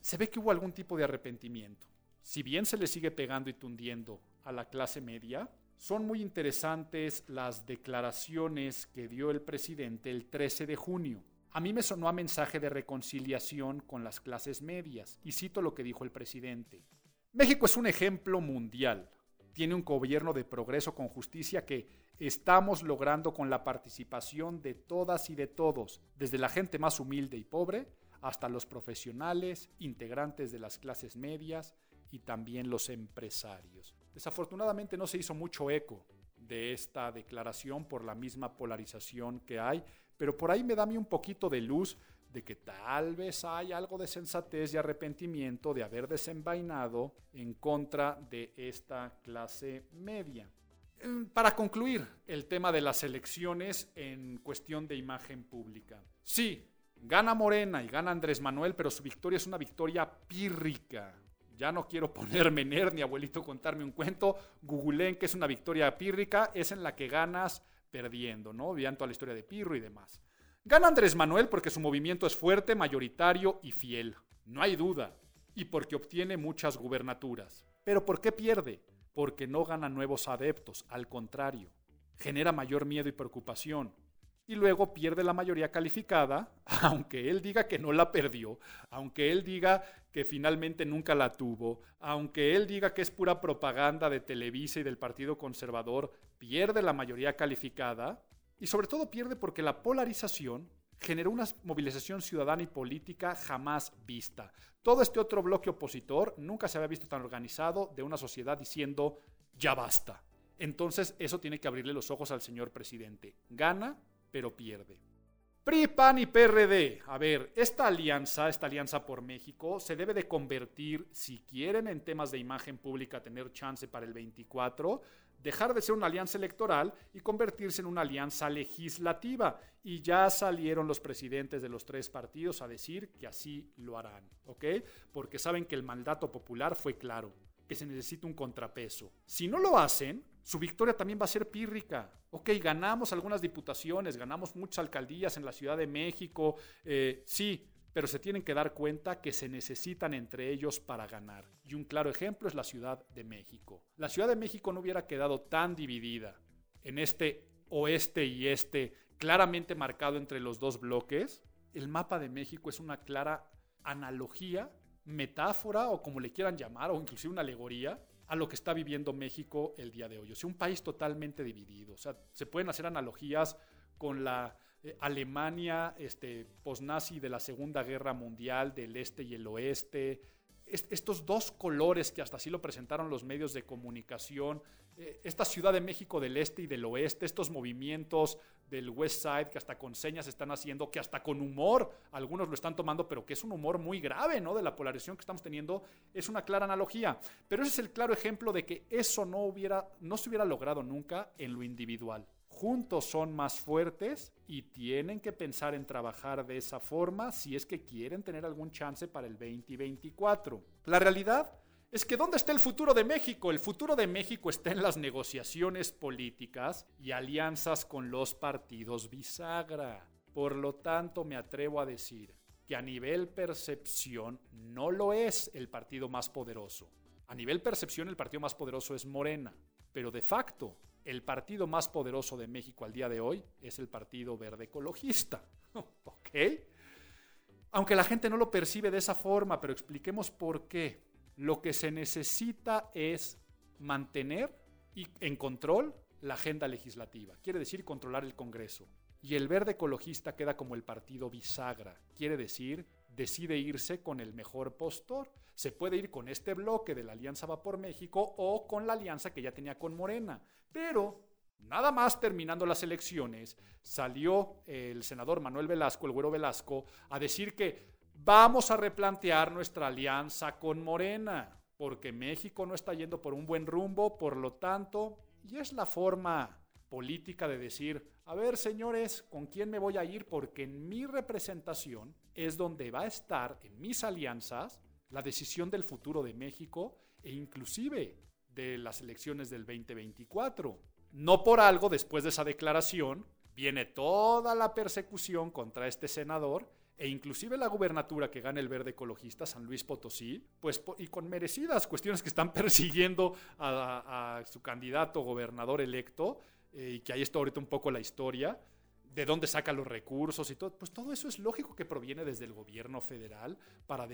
se ve que hubo algún tipo de arrepentimiento. Si bien se le sigue pegando y tundiendo a la clase media, son muy interesantes las declaraciones que dio el presidente el 13 de junio. A mí me sonó a mensaje de reconciliación con las clases medias, y cito lo que dijo el presidente. México es un ejemplo mundial. Tiene un gobierno de progreso con justicia que estamos logrando con la participación de todas y de todos, desde la gente más humilde y pobre hasta los profesionales, integrantes de las clases medias y también los empresarios. Desafortunadamente no se hizo mucho eco de esta declaración por la misma polarización que hay, pero por ahí me da un poquito de luz de que tal vez hay algo de sensatez y arrepentimiento de haber desenvainado en contra de esta clase media. Mm, para concluir el tema de las elecciones en cuestión de imagen pública. Sí, Gana Morena y gana Andrés Manuel, pero su victoria es una victoria pírrica. Ya no quiero ponerme nerd ni abuelito contarme un cuento. Googleen que es una victoria pírrica, es en la que ganas perdiendo, ¿no? Vean toda la historia de Pirro y demás. Gana Andrés Manuel porque su movimiento es fuerte, mayoritario y fiel. No hay duda. Y porque obtiene muchas gubernaturas. Pero ¿por qué pierde? Porque no gana nuevos adeptos, al contrario. Genera mayor miedo y preocupación y luego pierde la mayoría calificada, aunque él diga que no la perdió, aunque él diga que finalmente nunca la tuvo, aunque él diga que es pura propaganda de Televisa y del Partido Conservador, pierde la mayoría calificada y sobre todo pierde porque la polarización generó una movilización ciudadana y política jamás vista. Todo este otro bloque opositor nunca se había visto tan organizado de una sociedad diciendo ya basta. Entonces eso tiene que abrirle los ojos al señor presidente. Gana pero pierde. PRI, PAN y PRD. A ver, esta alianza, esta alianza por México, se debe de convertir, si quieren en temas de imagen pública tener chance para el 24, dejar de ser una alianza electoral y convertirse en una alianza legislativa. Y ya salieron los presidentes de los tres partidos a decir que así lo harán, ¿ok? Porque saben que el mandato popular fue claro, que se necesita un contrapeso. Si no lo hacen, su victoria también va a ser pírrica. Ok, ganamos algunas diputaciones, ganamos muchas alcaldías en la Ciudad de México, eh, sí, pero se tienen que dar cuenta que se necesitan entre ellos para ganar. Y un claro ejemplo es la Ciudad de México. La Ciudad de México no hubiera quedado tan dividida en este oeste y este claramente marcado entre los dos bloques. El mapa de México es una clara analogía, metáfora o como le quieran llamar, o inclusive una alegoría a lo que está viviendo México el día de hoy. O sea, un país totalmente dividido. O sea, se pueden hacer analogías con la eh, Alemania este, posnazi de la Segunda Guerra Mundial, del este y el oeste. estos dos colores que hasta así lo presentaron los medios de comunicación, eh, esta Ciudad de México del este y del oeste, estos movimientos del West Side que hasta con señas están haciendo, que hasta con humor algunos lo están tomando, pero que es un humor muy grave, ¿no? De la polarización que estamos teniendo, es una clara analogía. Pero ese es el claro ejemplo de que eso no hubiera, no se hubiera logrado nunca en lo individual juntos son más fuertes y tienen que pensar en trabajar de esa forma si es que quieren tener algún chance para el 2024. La realidad es que ¿dónde está el futuro de México? El futuro de México está en las negociaciones políticas y alianzas con los partidos bisagra. Por lo tanto, me atrevo a decir que a nivel percepción no lo es el partido más poderoso. A nivel percepción el partido más poderoso es Morena, pero de facto el partido más poderoso de México al día de hoy es el Partido Verde Ecologista. ¿Ok? Aunque la gente no lo percibe de esa forma, pero expliquemos por qué. Lo que se necesita es mantener y en control la agenda legislativa. Quiere decir controlar el Congreso. Y el verde ecologista queda como el partido bisagra. Quiere decir decide irse con el mejor postor. Se puede ir con este bloque de la Alianza Va por México o con la alianza que ya tenía con Morena. Pero nada más terminando las elecciones, salió el senador Manuel Velasco, el güero Velasco, a decir que vamos a replantear nuestra alianza con Morena, porque México no está yendo por un buen rumbo, por lo tanto, y es la forma política de decir, a ver señores, ¿con quién me voy a ir? Porque en mi representación es donde va a estar, en mis alianzas, la decisión del futuro de México e inclusive de las elecciones del 2024. No por algo, después de esa declaración, viene toda la persecución contra este senador e inclusive la gubernatura que gana el verde ecologista, San Luis Potosí, pues y con merecidas cuestiones que están persiguiendo a, su candidato gobernador electo, eh, y que ahí está ahorita un poco la historia, de dónde saca los recursos y todo, pues todo eso es lógico que proviene desde el gobierno federal para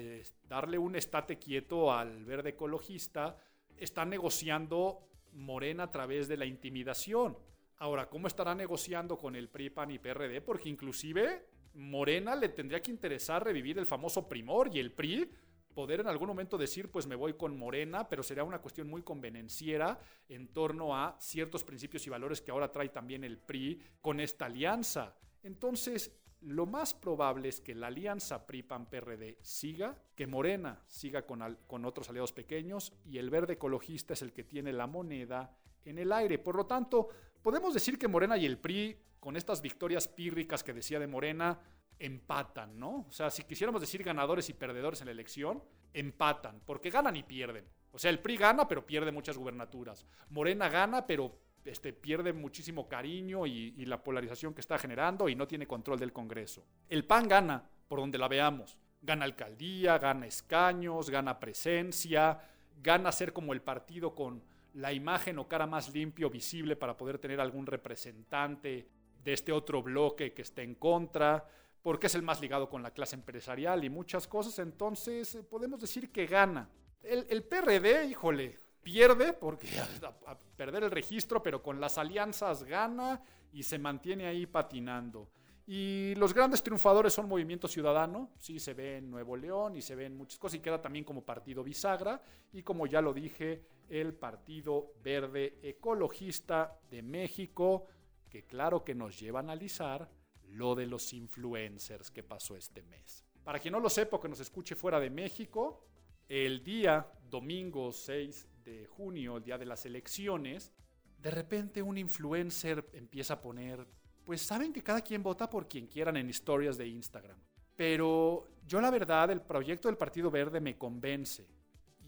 darle un estate quieto al verde ecologista, está negociando Morena a través de la intimidación. Ahora, ¿cómo estará negociando con el PRI, PAN y PRD? Porque inclusive Morena le tendría que interesar revivir el famoso primor y el PRI poder en algún momento decir, pues me voy con Morena, pero sería una cuestión muy convenenciera en torno a ciertos principios y valores que ahora trae también el PRI con esta alianza. Entonces, lo más probable es que la alianza PRI-PAN-PRD siga, que Morena siga con, con otros aliados pequeños y el verde ecologista es el que tiene la moneda en el aire. Por lo tanto, podemos decir que Morena y el PRI, con estas victorias pírricas que decía de Morena, empatan, ¿no? O sea, si quisiéramos decir ganadores y perdedores en la elección, empatan, porque ganan y pierden. O sea, el PRI gana, pero pierde muchas gubernaturas. Morena gana, pero este, pierde muchísimo cariño y, y, la polarización que está generando y no tiene control del Congreso. El PAN gana, por donde la veamos. Gana alcaldía, gana escaños, gana presencia, gana ser como el partido con la imagen o cara más limpio, visible para poder tener algún representante de este otro bloque que esté en contra porque es el más ligado con la clase empresarial y muchas cosas, entonces eh, podemos decir que gana. El, PRD, híjole, pierde porque a, perder el registro, pero con las alianzas gana y se mantiene ahí patinando. Y los grandes triunfadores son Movimiento Ciudadano, sí se ve en Nuevo León y se ve muchas cosas y queda también como partido bisagra y como ya lo dije, el Partido Verde Ecologista de México, que claro que nos lleva a analizar lo de los influencers que pasó este mes. Para quien no lo sepa, que nos escuche fuera de México, el día domingo 6 de junio, el día de las elecciones, de repente un influencer empieza a poner, pues saben que cada quien vota por quien quieran en historias de Instagram. Pero yo la verdad, el proyecto del Partido Verde me convence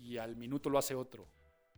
y al minuto lo hace otro.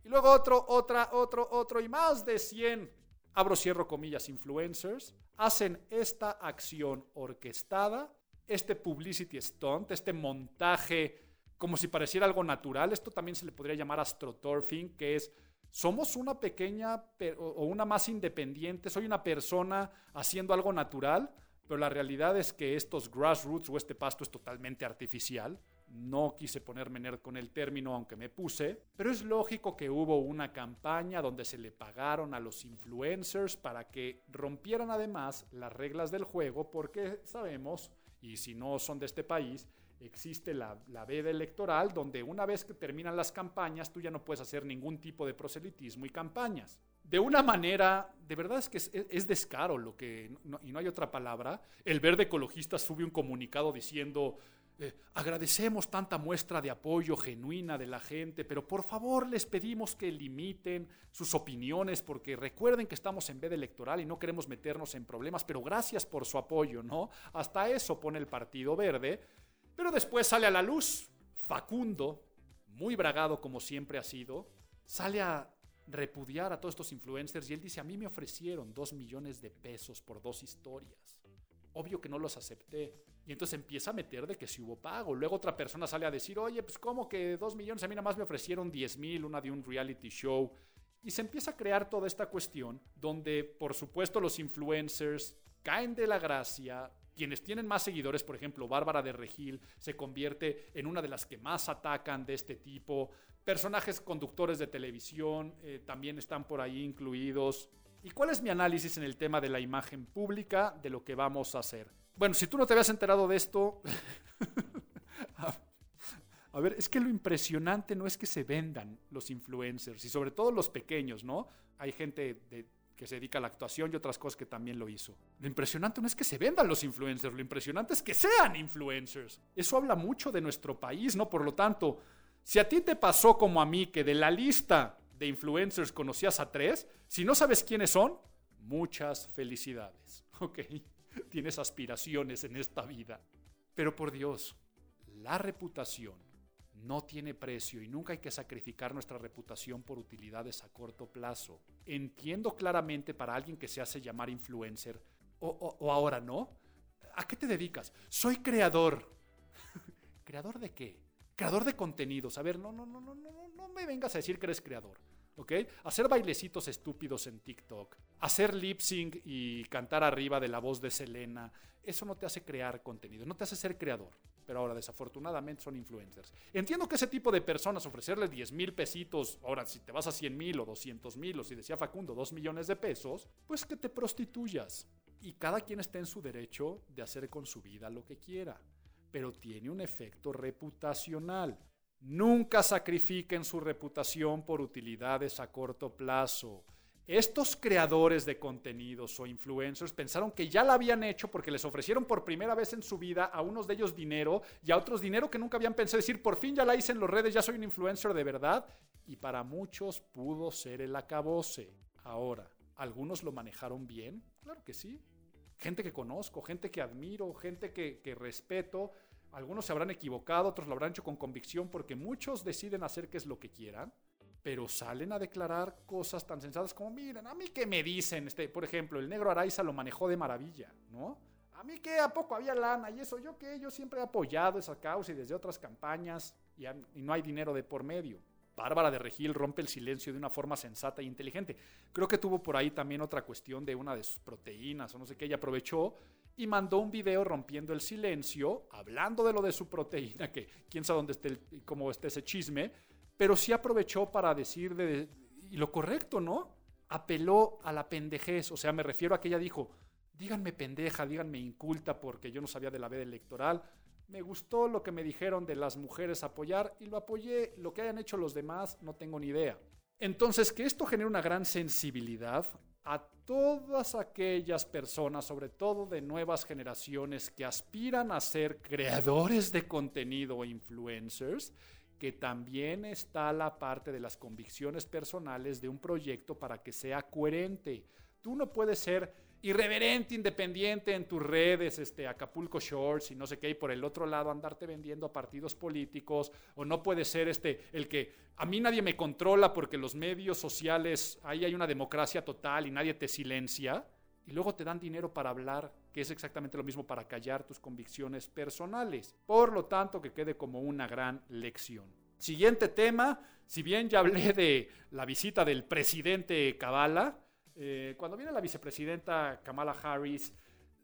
Y luego otro, otra, otro, otro y más de 100, abro, cierro comillas, influencers, hacen esta acción orquestada este publicity stunt, este montaje como si pareciera algo natural. Esto también se le podría llamar astroturfing, que es somos una pequeña o una más independiente, soy una persona haciendo algo natural, pero la realidad es que estos grassroots o este pasto es totalmente artificial. No quise ponerme nerd con el término, aunque me puse, pero es lógico que hubo una campaña donde se le pagaron a los influencers para que rompieran además las reglas del juego, porque sabemos, y si no son de este país, existe la, veda electoral donde una vez que terminan las campañas tú ya no puedes hacer ningún tipo de proselitismo y campañas. De una manera, de verdad es que es, descaro lo que, y no hay otra palabra, el verde ecologista sube un comunicado diciendo, eh, agradecemos tanta muestra de apoyo genuina de la gente, pero por favor les pedimos que limiten sus opiniones porque recuerden que estamos en veda electoral y no queremos meternos en problemas, pero gracias por su apoyo, ¿no? Hasta eso pone el Partido Verde pero después sale a la luz Facundo, muy bragado como siempre ha sido, sale a repudiar a todos estos influencers y él dice, a mí me ofrecieron dos millones de pesos por dos historias. Obvio que no los acepté. Y entonces empieza a meter de que si hubo pago. Luego otra persona sale a decir, oye, pues ¿cómo que dos millones? A mí nada más me ofrecieron diez mil, una de un reality show. Y se empieza a crear toda esta cuestión donde, por supuesto, los influencers caen de la gracia, quienes tienen más seguidores, por ejemplo, Bárbara de Regil se convierte en una de las que más atacan de este tipo. Personajes conductores de televisión eh, también están por ahí incluidos. ¿Y cuál es mi análisis en el tema de la imagen pública de lo que vamos a hacer? Bueno, si tú no te habías enterado de esto, a ver, es que lo impresionante no es que se vendan los influencers y sobre todo los pequeños, ¿no? Hay gente de que se dedica a la actuación y otras cosas que también lo hizo. Lo impresionante no es que se vendan los influencers, lo impresionante es que sean influencers. Eso habla mucho de nuestro país, ¿no? Por lo tanto, si a ti te pasó como a mí que de la lista de influencers conocías a tres, si no sabes quiénes son, muchas felicidades, ¿ok? Tienes aspiraciones en esta vida. Pero por Dios, la reputación no tiene precio y nunca hay que sacrificar nuestra reputación por utilidades a corto plazo. Entiendo claramente para alguien que se hace llamar influencer, o, ahora no, ¿a qué te dedicas? Soy creador. ¿Creador de qué? Creador de contenidos. A ver, no, no, no, no, no, no me vengas a decir que eres creador. ¿ok? Hacer bailecitos estúpidos en TikTok, hacer lip sync y cantar arriba de la voz de Selena, eso no te hace crear contenido, no te hace ser creador pero ahora desafortunadamente son influencers. Entiendo que ese tipo de personas, ofrecerles 10 mil pesitos, ahora si te vas a 100 mil o 200 mil, o si decía Facundo, 2 millones de pesos, pues que te prostituyas. Y cada quien está en su derecho de hacer con su vida lo que quiera, pero tiene un efecto reputacional. Nunca sacrifiquen su reputación por utilidades a corto plazo. Estos creadores de contenidos o influencers pensaron que ya la habían hecho porque les ofrecieron por primera vez en su vida a unos de ellos dinero y a otros dinero que nunca habían pensado decir, por fin ya la hice en los redes, ya soy un influencer de verdad. Y para muchos pudo ser el acabose. Ahora, ¿algunos lo manejaron bien? Claro que sí. Gente que conozco, gente que admiro, gente que, que respeto. Algunos se habrán equivocado, otros lo habrán hecho con convicción porque muchos deciden hacer qué es lo que quieran pero salen a declarar cosas tan sensatas como, miren, a mí qué me dicen, este, por ejemplo, el negro Araiza lo manejó de maravilla, ¿no? A mí que a poco había lana y eso, yo que yo siempre he apoyado esa causa y desde otras campañas y, y no hay dinero de por medio. Bárbara de Regil rompe el silencio de una forma sensata e inteligente. Creo que tuvo por ahí también otra cuestión de una de sus proteínas o no sé qué, ella aprovechó y mandó un video rompiendo el silencio, hablando de lo de su proteína, que quién sabe dónde esté, cómo esté ese chisme, pero sí aprovechó para decir de, y lo correcto, ¿no? Apeló a la pendejez, o sea, me refiero a que ella dijo, díganme pendeja, díganme inculta porque yo no sabía de la veda electoral. Me gustó lo que me dijeron de las mujeres apoyar y lo apoyé. Lo que hayan hecho los demás no tengo ni idea. Entonces, que esto genere una gran sensibilidad a todas aquellas personas, sobre todo de nuevas generaciones, que aspiran a ser creadores de contenido o influencers, que también está la parte de las convicciones personales de un proyecto para que sea coherente. Tú no puedes ser irreverente, independiente en tus redes, este, Acapulco Shorts y no sé qué, y por el otro lado andarte vendiendo a partidos políticos, o no puede ser este, el que a mí nadie me controla porque los medios sociales, ahí hay una democracia total y nadie te silencia, y luego te dan dinero para hablar, que es exactamente lo mismo para callar tus convicciones personales. Por lo tanto, que quede como una gran lección. Siguiente tema, si bien ya hablé de la visita del presidente Kabbalah, eh, cuando viene la vicepresidenta Kamala Harris,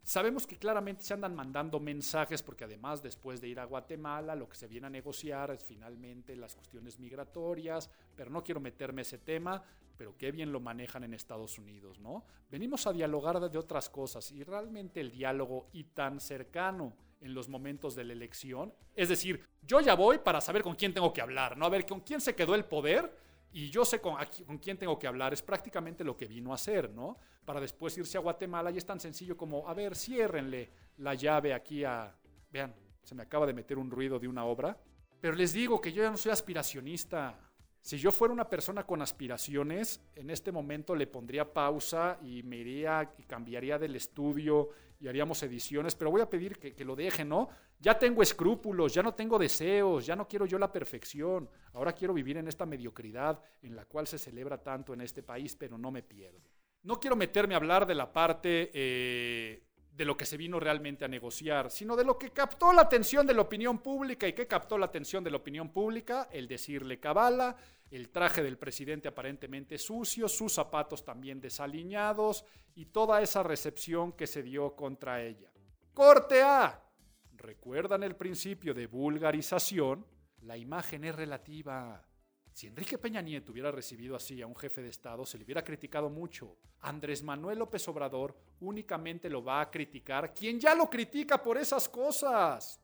Sabemos que claramente se andan mandando mensajes porque además después de ir a Guatemala lo que se viene a negociar es finalmente las cuestiones migratorias, pero no quiero meterme ese tema, pero qué bien lo manejan en Estados Unidos, ¿no? Venimos a dialogar de otras cosas y realmente el diálogo y tan cercano en los momentos de la elección, es decir, yo ya voy para saber con quién tengo que hablar, ¿no? A ver, con quién se quedó el poder y yo sé con, quién tengo que hablar. Es prácticamente lo que vino a hacer, ¿no? Para después irse a Guatemala y es tan sencillo como, a ver, ciérrenle la llave aquí a... Vean, se me acaba de meter un ruido de una obra. Pero les digo que yo ya no soy aspiracionista. Si yo fuera una persona con aspiraciones, en este momento le pondría pausa y me iría y cambiaría del estudio y haríamos ediciones, pero voy a pedir que, que, lo dejen, ¿no? Ya tengo escrúpulos, ya no tengo deseos, ya no quiero yo la perfección, ahora quiero vivir en esta mediocridad en la cual se celebra tanto en este país, pero no me pierdo. No quiero meterme a hablar de la parte eh, de lo que se vino realmente a negociar, sino de lo que captó la atención de la opinión pública y que captó la atención de la opinión pública, el decirle cabala, el traje del presidente aparentemente sucio, sus zapatos también desaliñados y toda esa recepción que se dio contra ella. Corte A. ¿Recuerdan el principio de vulgarización? La imagen es relativa. Si Enrique Peña Nieto hubiera recibido así a un jefe de Estado, se le hubiera criticado mucho. Andrés Manuel López Obrador únicamente lo va a criticar quien ya lo critica por esas cosas.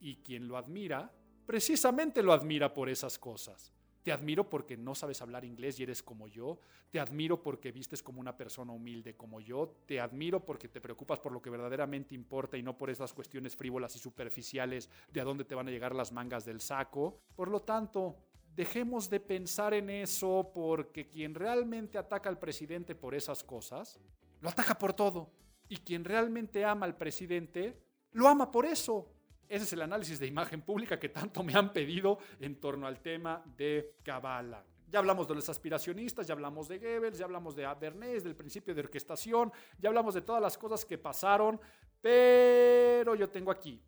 Y quien lo admira, precisamente lo admira por esas cosas. Te admiro porque no sabes hablar inglés y eres como yo. Te admiro porque vistes como una persona humilde como yo. Te admiro porque te preocupas por lo que verdaderamente importa y no por esas cuestiones frívolas y superficiales de a dónde te van a llegar las mangas del saco. Por lo tanto, dejemos de pensar en eso porque quien realmente ataca al presidente por esas cosas, lo ataca por todo. Y quien realmente ama al presidente, lo ama por eso. Ese es el análisis de imagen pública que tanto me han pedido en torno al tema de Kabbalah. Ya hablamos de los aspiracionistas, ya hablamos de Goebbels, ya hablamos de Bernays, del principio de orquestación, ya hablamos de todas las cosas que pasaron, pero yo tengo aquí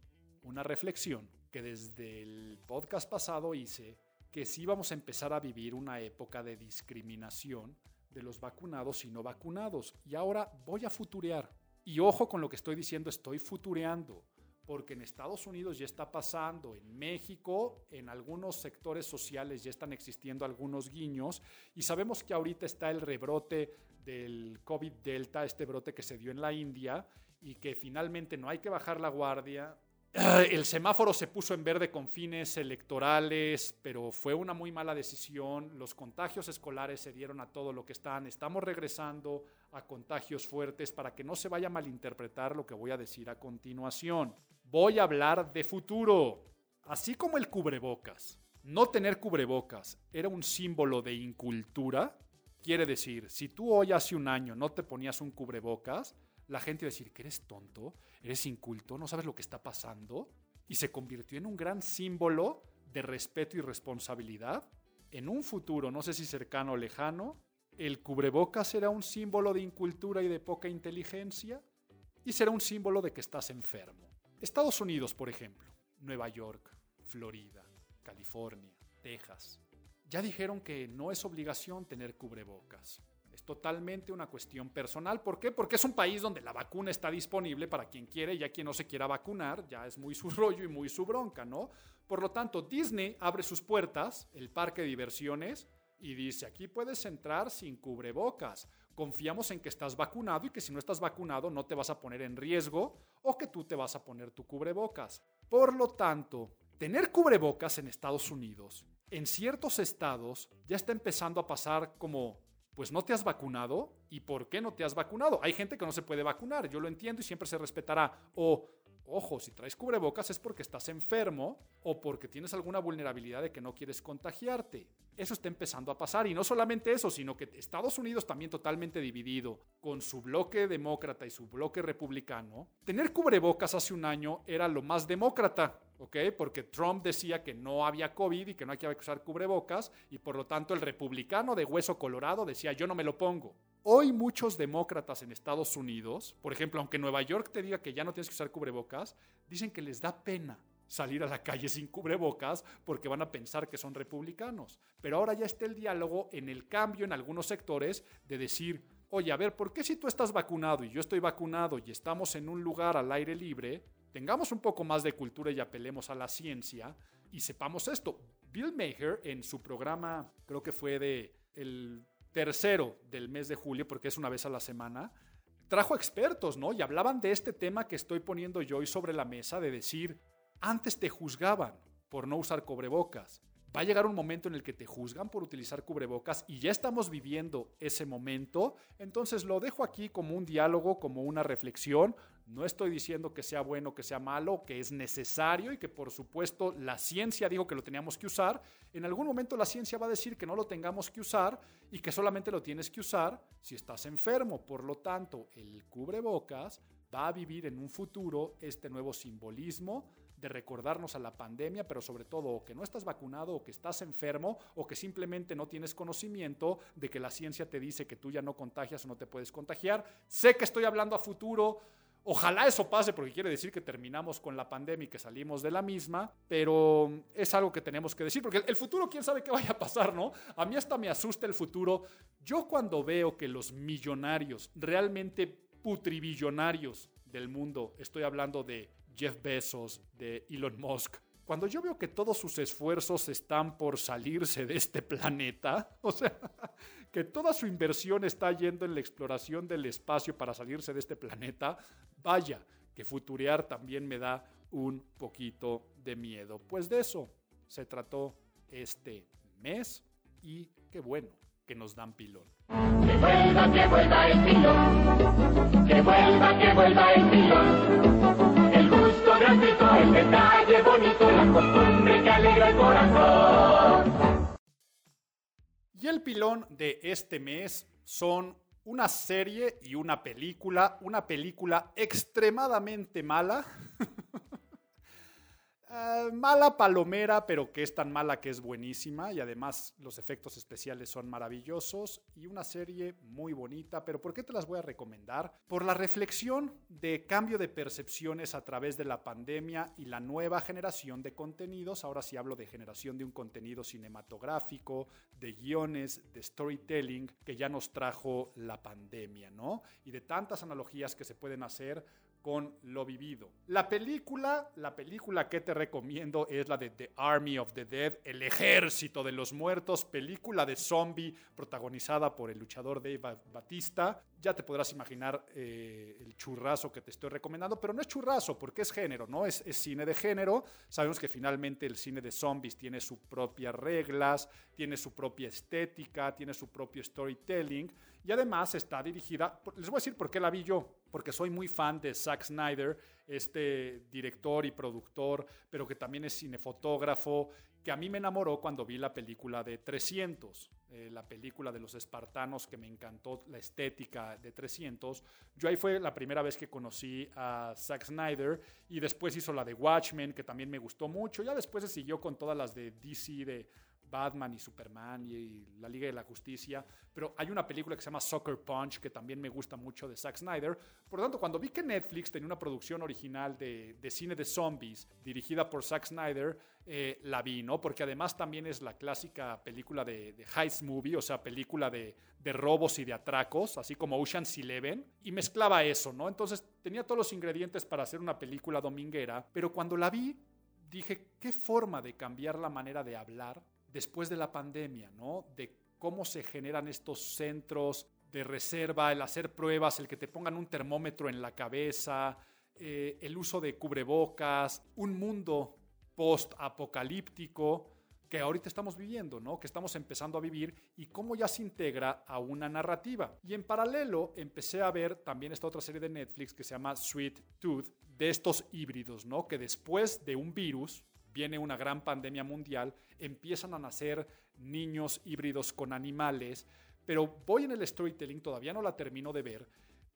una reflexión que desde el podcast pasado hice, que sí vamos a empezar a vivir una época de discriminación de los vacunados y no vacunados. Y ahora voy a futurear. Y ojo con lo que estoy diciendo, estoy futureando porque en Estados Unidos ya está pasando, en México, en algunos sectores sociales ya están existiendo algunos guiños y sabemos que ahorita está el rebrote del COVID Delta, este brote que se dio en la India y que finalmente no hay que bajar la guardia. El semáforo se puso en verde con fines electorales, pero fue una muy mala decisión. Los contagios escolares se dieron a todo lo que están. Estamos regresando a contagios fuertes para que no se vaya a malinterpretar lo que voy a decir a continuación. Voy a hablar de futuro. Así como el cubrebocas. No tener cubrebocas era un símbolo de incultura. Quiere decir, si tú hoy hace un año no te ponías un cubrebocas, la gente iba a decir que eres tonto, eres inculto, no sabes lo que está pasando. Y se convirtió en un gran símbolo de respeto y responsabilidad. En un futuro, no sé si cercano o lejano, el cubrebocas será un símbolo de incultura y de poca inteligencia y será un símbolo de que estás enfermo. Estados Unidos, por ejemplo, Nueva York, Florida, California, Texas, ya dijeron que no es obligación tener cubrebocas. Es totalmente una cuestión personal. ¿Por qué? Porque es un país donde la vacuna está disponible para quien quiere y a quien no se quiera vacunar, ya es muy su rollo y muy su bronca, ¿no? Por lo tanto, Disney abre sus puertas, el parque de diversiones, y dice, aquí puedes entrar sin cubrebocas confiamos en que estás vacunado y que si no estás vacunado no te vas a poner en riesgo o que tú te vas a poner tu cubrebocas. Por lo tanto, tener cubrebocas en Estados Unidos, en ciertos estados, ya está empezando a pasar como, pues no te has vacunado y por qué no te has vacunado. Hay gente que no se puede vacunar, yo lo entiendo y siempre se respetará. O Ojo, si traes cubrebocas es porque estás enfermo o porque tienes alguna vulnerabilidad de que no quieres contagiarte. Eso está empezando a pasar y no solamente eso, sino que Estados Unidos también totalmente dividido con su bloque demócrata y su bloque republicano. Tener cubrebocas hace un año era lo más demócrata, ¿ok? Porque Trump decía que no había COVID y que no hay que usar cubrebocas y por lo tanto el republicano de hueso colorado decía yo no me lo pongo. Hoy muchos demócratas en Estados Unidos, por ejemplo, aunque Nueva York te diga que ya no tienes que usar cubrebocas, dicen que les da pena salir a la calle sin cubrebocas porque van a pensar que son republicanos. Pero ahora ya está el diálogo en el cambio en algunos sectores de decir, oye, a ver, ¿por qué si tú estás vacunado y yo estoy vacunado y estamos en un lugar al aire libre, tengamos un poco más de cultura y apelemos a la ciencia y sepamos esto? Bill Maher en su programa, creo que fue de el tercero del mes de julio, porque es una vez a la semana, trajo expertos, ¿no? Y hablaban de este tema que estoy poniendo yo hoy sobre la mesa, de decir, antes te juzgaban por no usar cubrebocas. Va a llegar un momento en el que te juzgan por utilizar cubrebocas y ya estamos viviendo ese momento. Entonces lo dejo aquí como un diálogo, como una reflexión. No estoy diciendo que sea bueno, que sea malo, que es necesario y que por supuesto la ciencia dijo que lo teníamos que usar. En algún momento la ciencia va a decir que no lo tengamos que usar y que solamente lo tienes que usar si estás enfermo. Por lo tanto, el cubrebocas va a vivir en un futuro este nuevo simbolismo de recordarnos a la pandemia, pero sobre todo que no estás vacunado o que estás enfermo o que simplemente no tienes conocimiento de que la ciencia te dice que tú ya no contagias o no te puedes contagiar. Sé que estoy hablando a futuro, Ojalá eso pase porque quiere decir que terminamos con la pandemia y que salimos de la misma, pero es algo que tenemos que decir porque el futuro quién sabe qué vaya a pasar, ¿no? A mí hasta me asusta el futuro. Yo cuando veo que los millonarios, realmente putribillonarios del mundo, estoy hablando de Jeff Bezos, de Elon Musk, cuando yo veo que todos sus esfuerzos están por salirse de este planeta, o sea, que toda su inversión está yendo en la exploración del espacio para salirse de este planeta, vaya, que futurear también me da un poquito de miedo. Pues de eso se trató este mes y qué bueno que nos dan pilón. Que vuelva, que vuelva el pilón. Que vuelva, que vuelva el pilón. El detalle bonito, la costumbre que alegra el corazón. Y el pilón de este mes son una serie y una película, una película extremadamente mala, Eh, mala palomera, pero que es tan mala que es buenísima y además los efectos especiales son maravillosos y una serie muy bonita, pero ¿por qué te las voy a recomendar? Por la reflexión de cambio de percepciones a través de la pandemia y la nueva generación de contenidos, ahora sí hablo de generación de un contenido cinematográfico, de guiones, de storytelling que ya nos trajo la pandemia, ¿no? Y de tantas analogías que se pueden hacer con lo vivido. La película, la película que te recomiendo es la de The Army of the Dead, El Ejército de los Muertos, película de zombie protagonizada por el luchador Dave Batista. Ya te podrás imaginar eh, el churrazo que te estoy recomendando, pero no es churrazo porque es género, ¿no? Es, es cine de género. Sabemos que finalmente el cine de zombies tiene sus propias reglas, tiene su propia estética, tiene su propio storytelling y además está dirigida, les voy a decir por qué la vi yo, porque soy muy fan de Zack Snyder, este director y productor, pero que también es cinefotógrafo, que a mí me enamoró cuando vi la película de 300, eh, la película de los espartanos, que me encantó la estética de 300. Yo ahí fue la primera vez que conocí a Zack Snyder y después hizo la de Watchmen, que también me gustó mucho. Ya después se siguió con todas las de DC, de Batman y Superman y, la Liga de la Justicia, pero hay una película que se llama Soccer Punch que también me gusta mucho de Zack Snyder. Por lo tanto, cuando vi que Netflix tenía una producción original de, cine de zombies dirigida por Zack Snyder, eh, la vi, ¿no? Porque además también es la clásica película de, de heist movie, o sea, película de, de robos y de atracos, así como Ocean's Eleven, y mezclaba eso, ¿no? Entonces tenía todos los ingredientes para hacer una película dominguera, pero cuando la vi dije, qué forma de cambiar la manera de hablar después de la pandemia, ¿no? De cómo se generan estos centros de reserva, el hacer pruebas, el que te pongan un termómetro en la cabeza, eh, el uso de cubrebocas, un mundo post-apocalíptico que ahorita estamos viviendo, ¿no? Que estamos empezando a vivir y cómo ya se integra a una narrativa. Y en paralelo empecé a ver también esta otra serie de Netflix que se llama Sweet Tooth, de estos híbridos, ¿no? Que después de un virus, viene una gran pandemia mundial, empiezan a nacer niños híbridos con animales, pero voy en el storytelling, todavía no la termino de ver,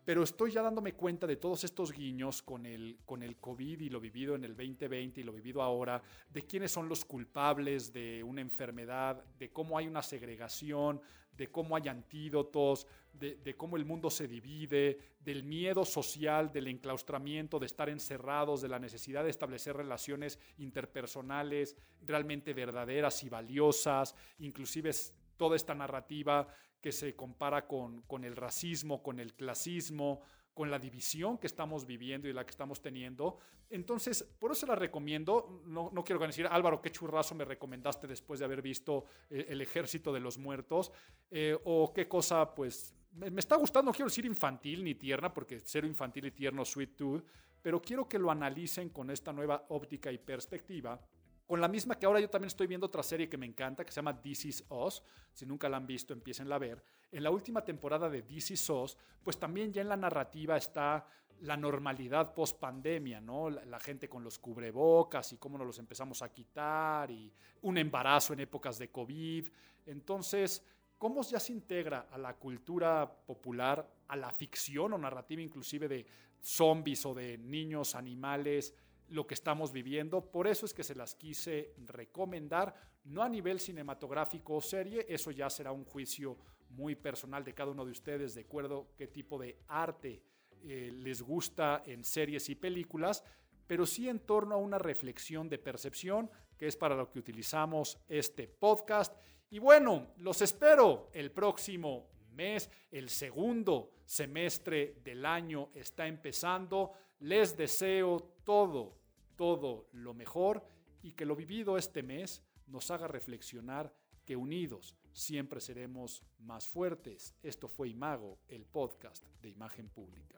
pero estoy ya dándome cuenta de todos estos guiños con el, con el COVID y lo vivido en el 2020 y lo vivido ahora, de quiénes son los culpables de una enfermedad, de cómo hay una segregación, de cómo hay antídotos, de, cómo el mundo se divide, del miedo social, del enclaustramiento, de estar encerrados, de la necesidad de establecer relaciones interpersonales realmente verdaderas y valiosas, inclusive toda esta narrativa que se compara con, el racismo, con el clasismo, con la división que estamos viviendo y la que estamos teniendo. Entonces, por eso la recomiendo. No, no quiero decir, Álvaro, qué churrazo me recomendaste después de haber visto eh, El Ejército de los Muertos. Eh, o qué cosa, pues, me, está gustando, no quiero decir infantil ni tierna, porque cero infantil y tierno, Sweet Tooth, pero quiero que lo analicen con esta nueva óptica y perspectiva con la misma que ahora yo también estoy viendo otra serie que me encanta, que se llama This Is Us. Si nunca la han visto, empiecen a ver. En la última temporada de This Is Us, pues también ya en la narrativa está la normalidad post pandemia, ¿no? La, la, gente con los cubrebocas y cómo nos los empezamos a quitar y un embarazo en épocas de COVID. Entonces, cómo ya se integra a la cultura popular, a la ficción o narrativa inclusive de zombies o de niños, animales, lo que estamos viviendo. Por eso es que se las quise recomendar, no a nivel cinematográfico o serie, eso ya será un juicio muy personal de cada uno de ustedes, de acuerdo qué tipo de arte eh, les gusta en series y películas, pero sí en torno a una reflexión de percepción, que es para lo que utilizamos este podcast. Y bueno, los espero el próximo mes, el segundo semestre del año está empezando. Les deseo todo, todo lo mejor y que lo vivido este mes nos haga reflexionar que unidos siempre seremos más fuertes. Esto fue Imago, el podcast de imagen pública.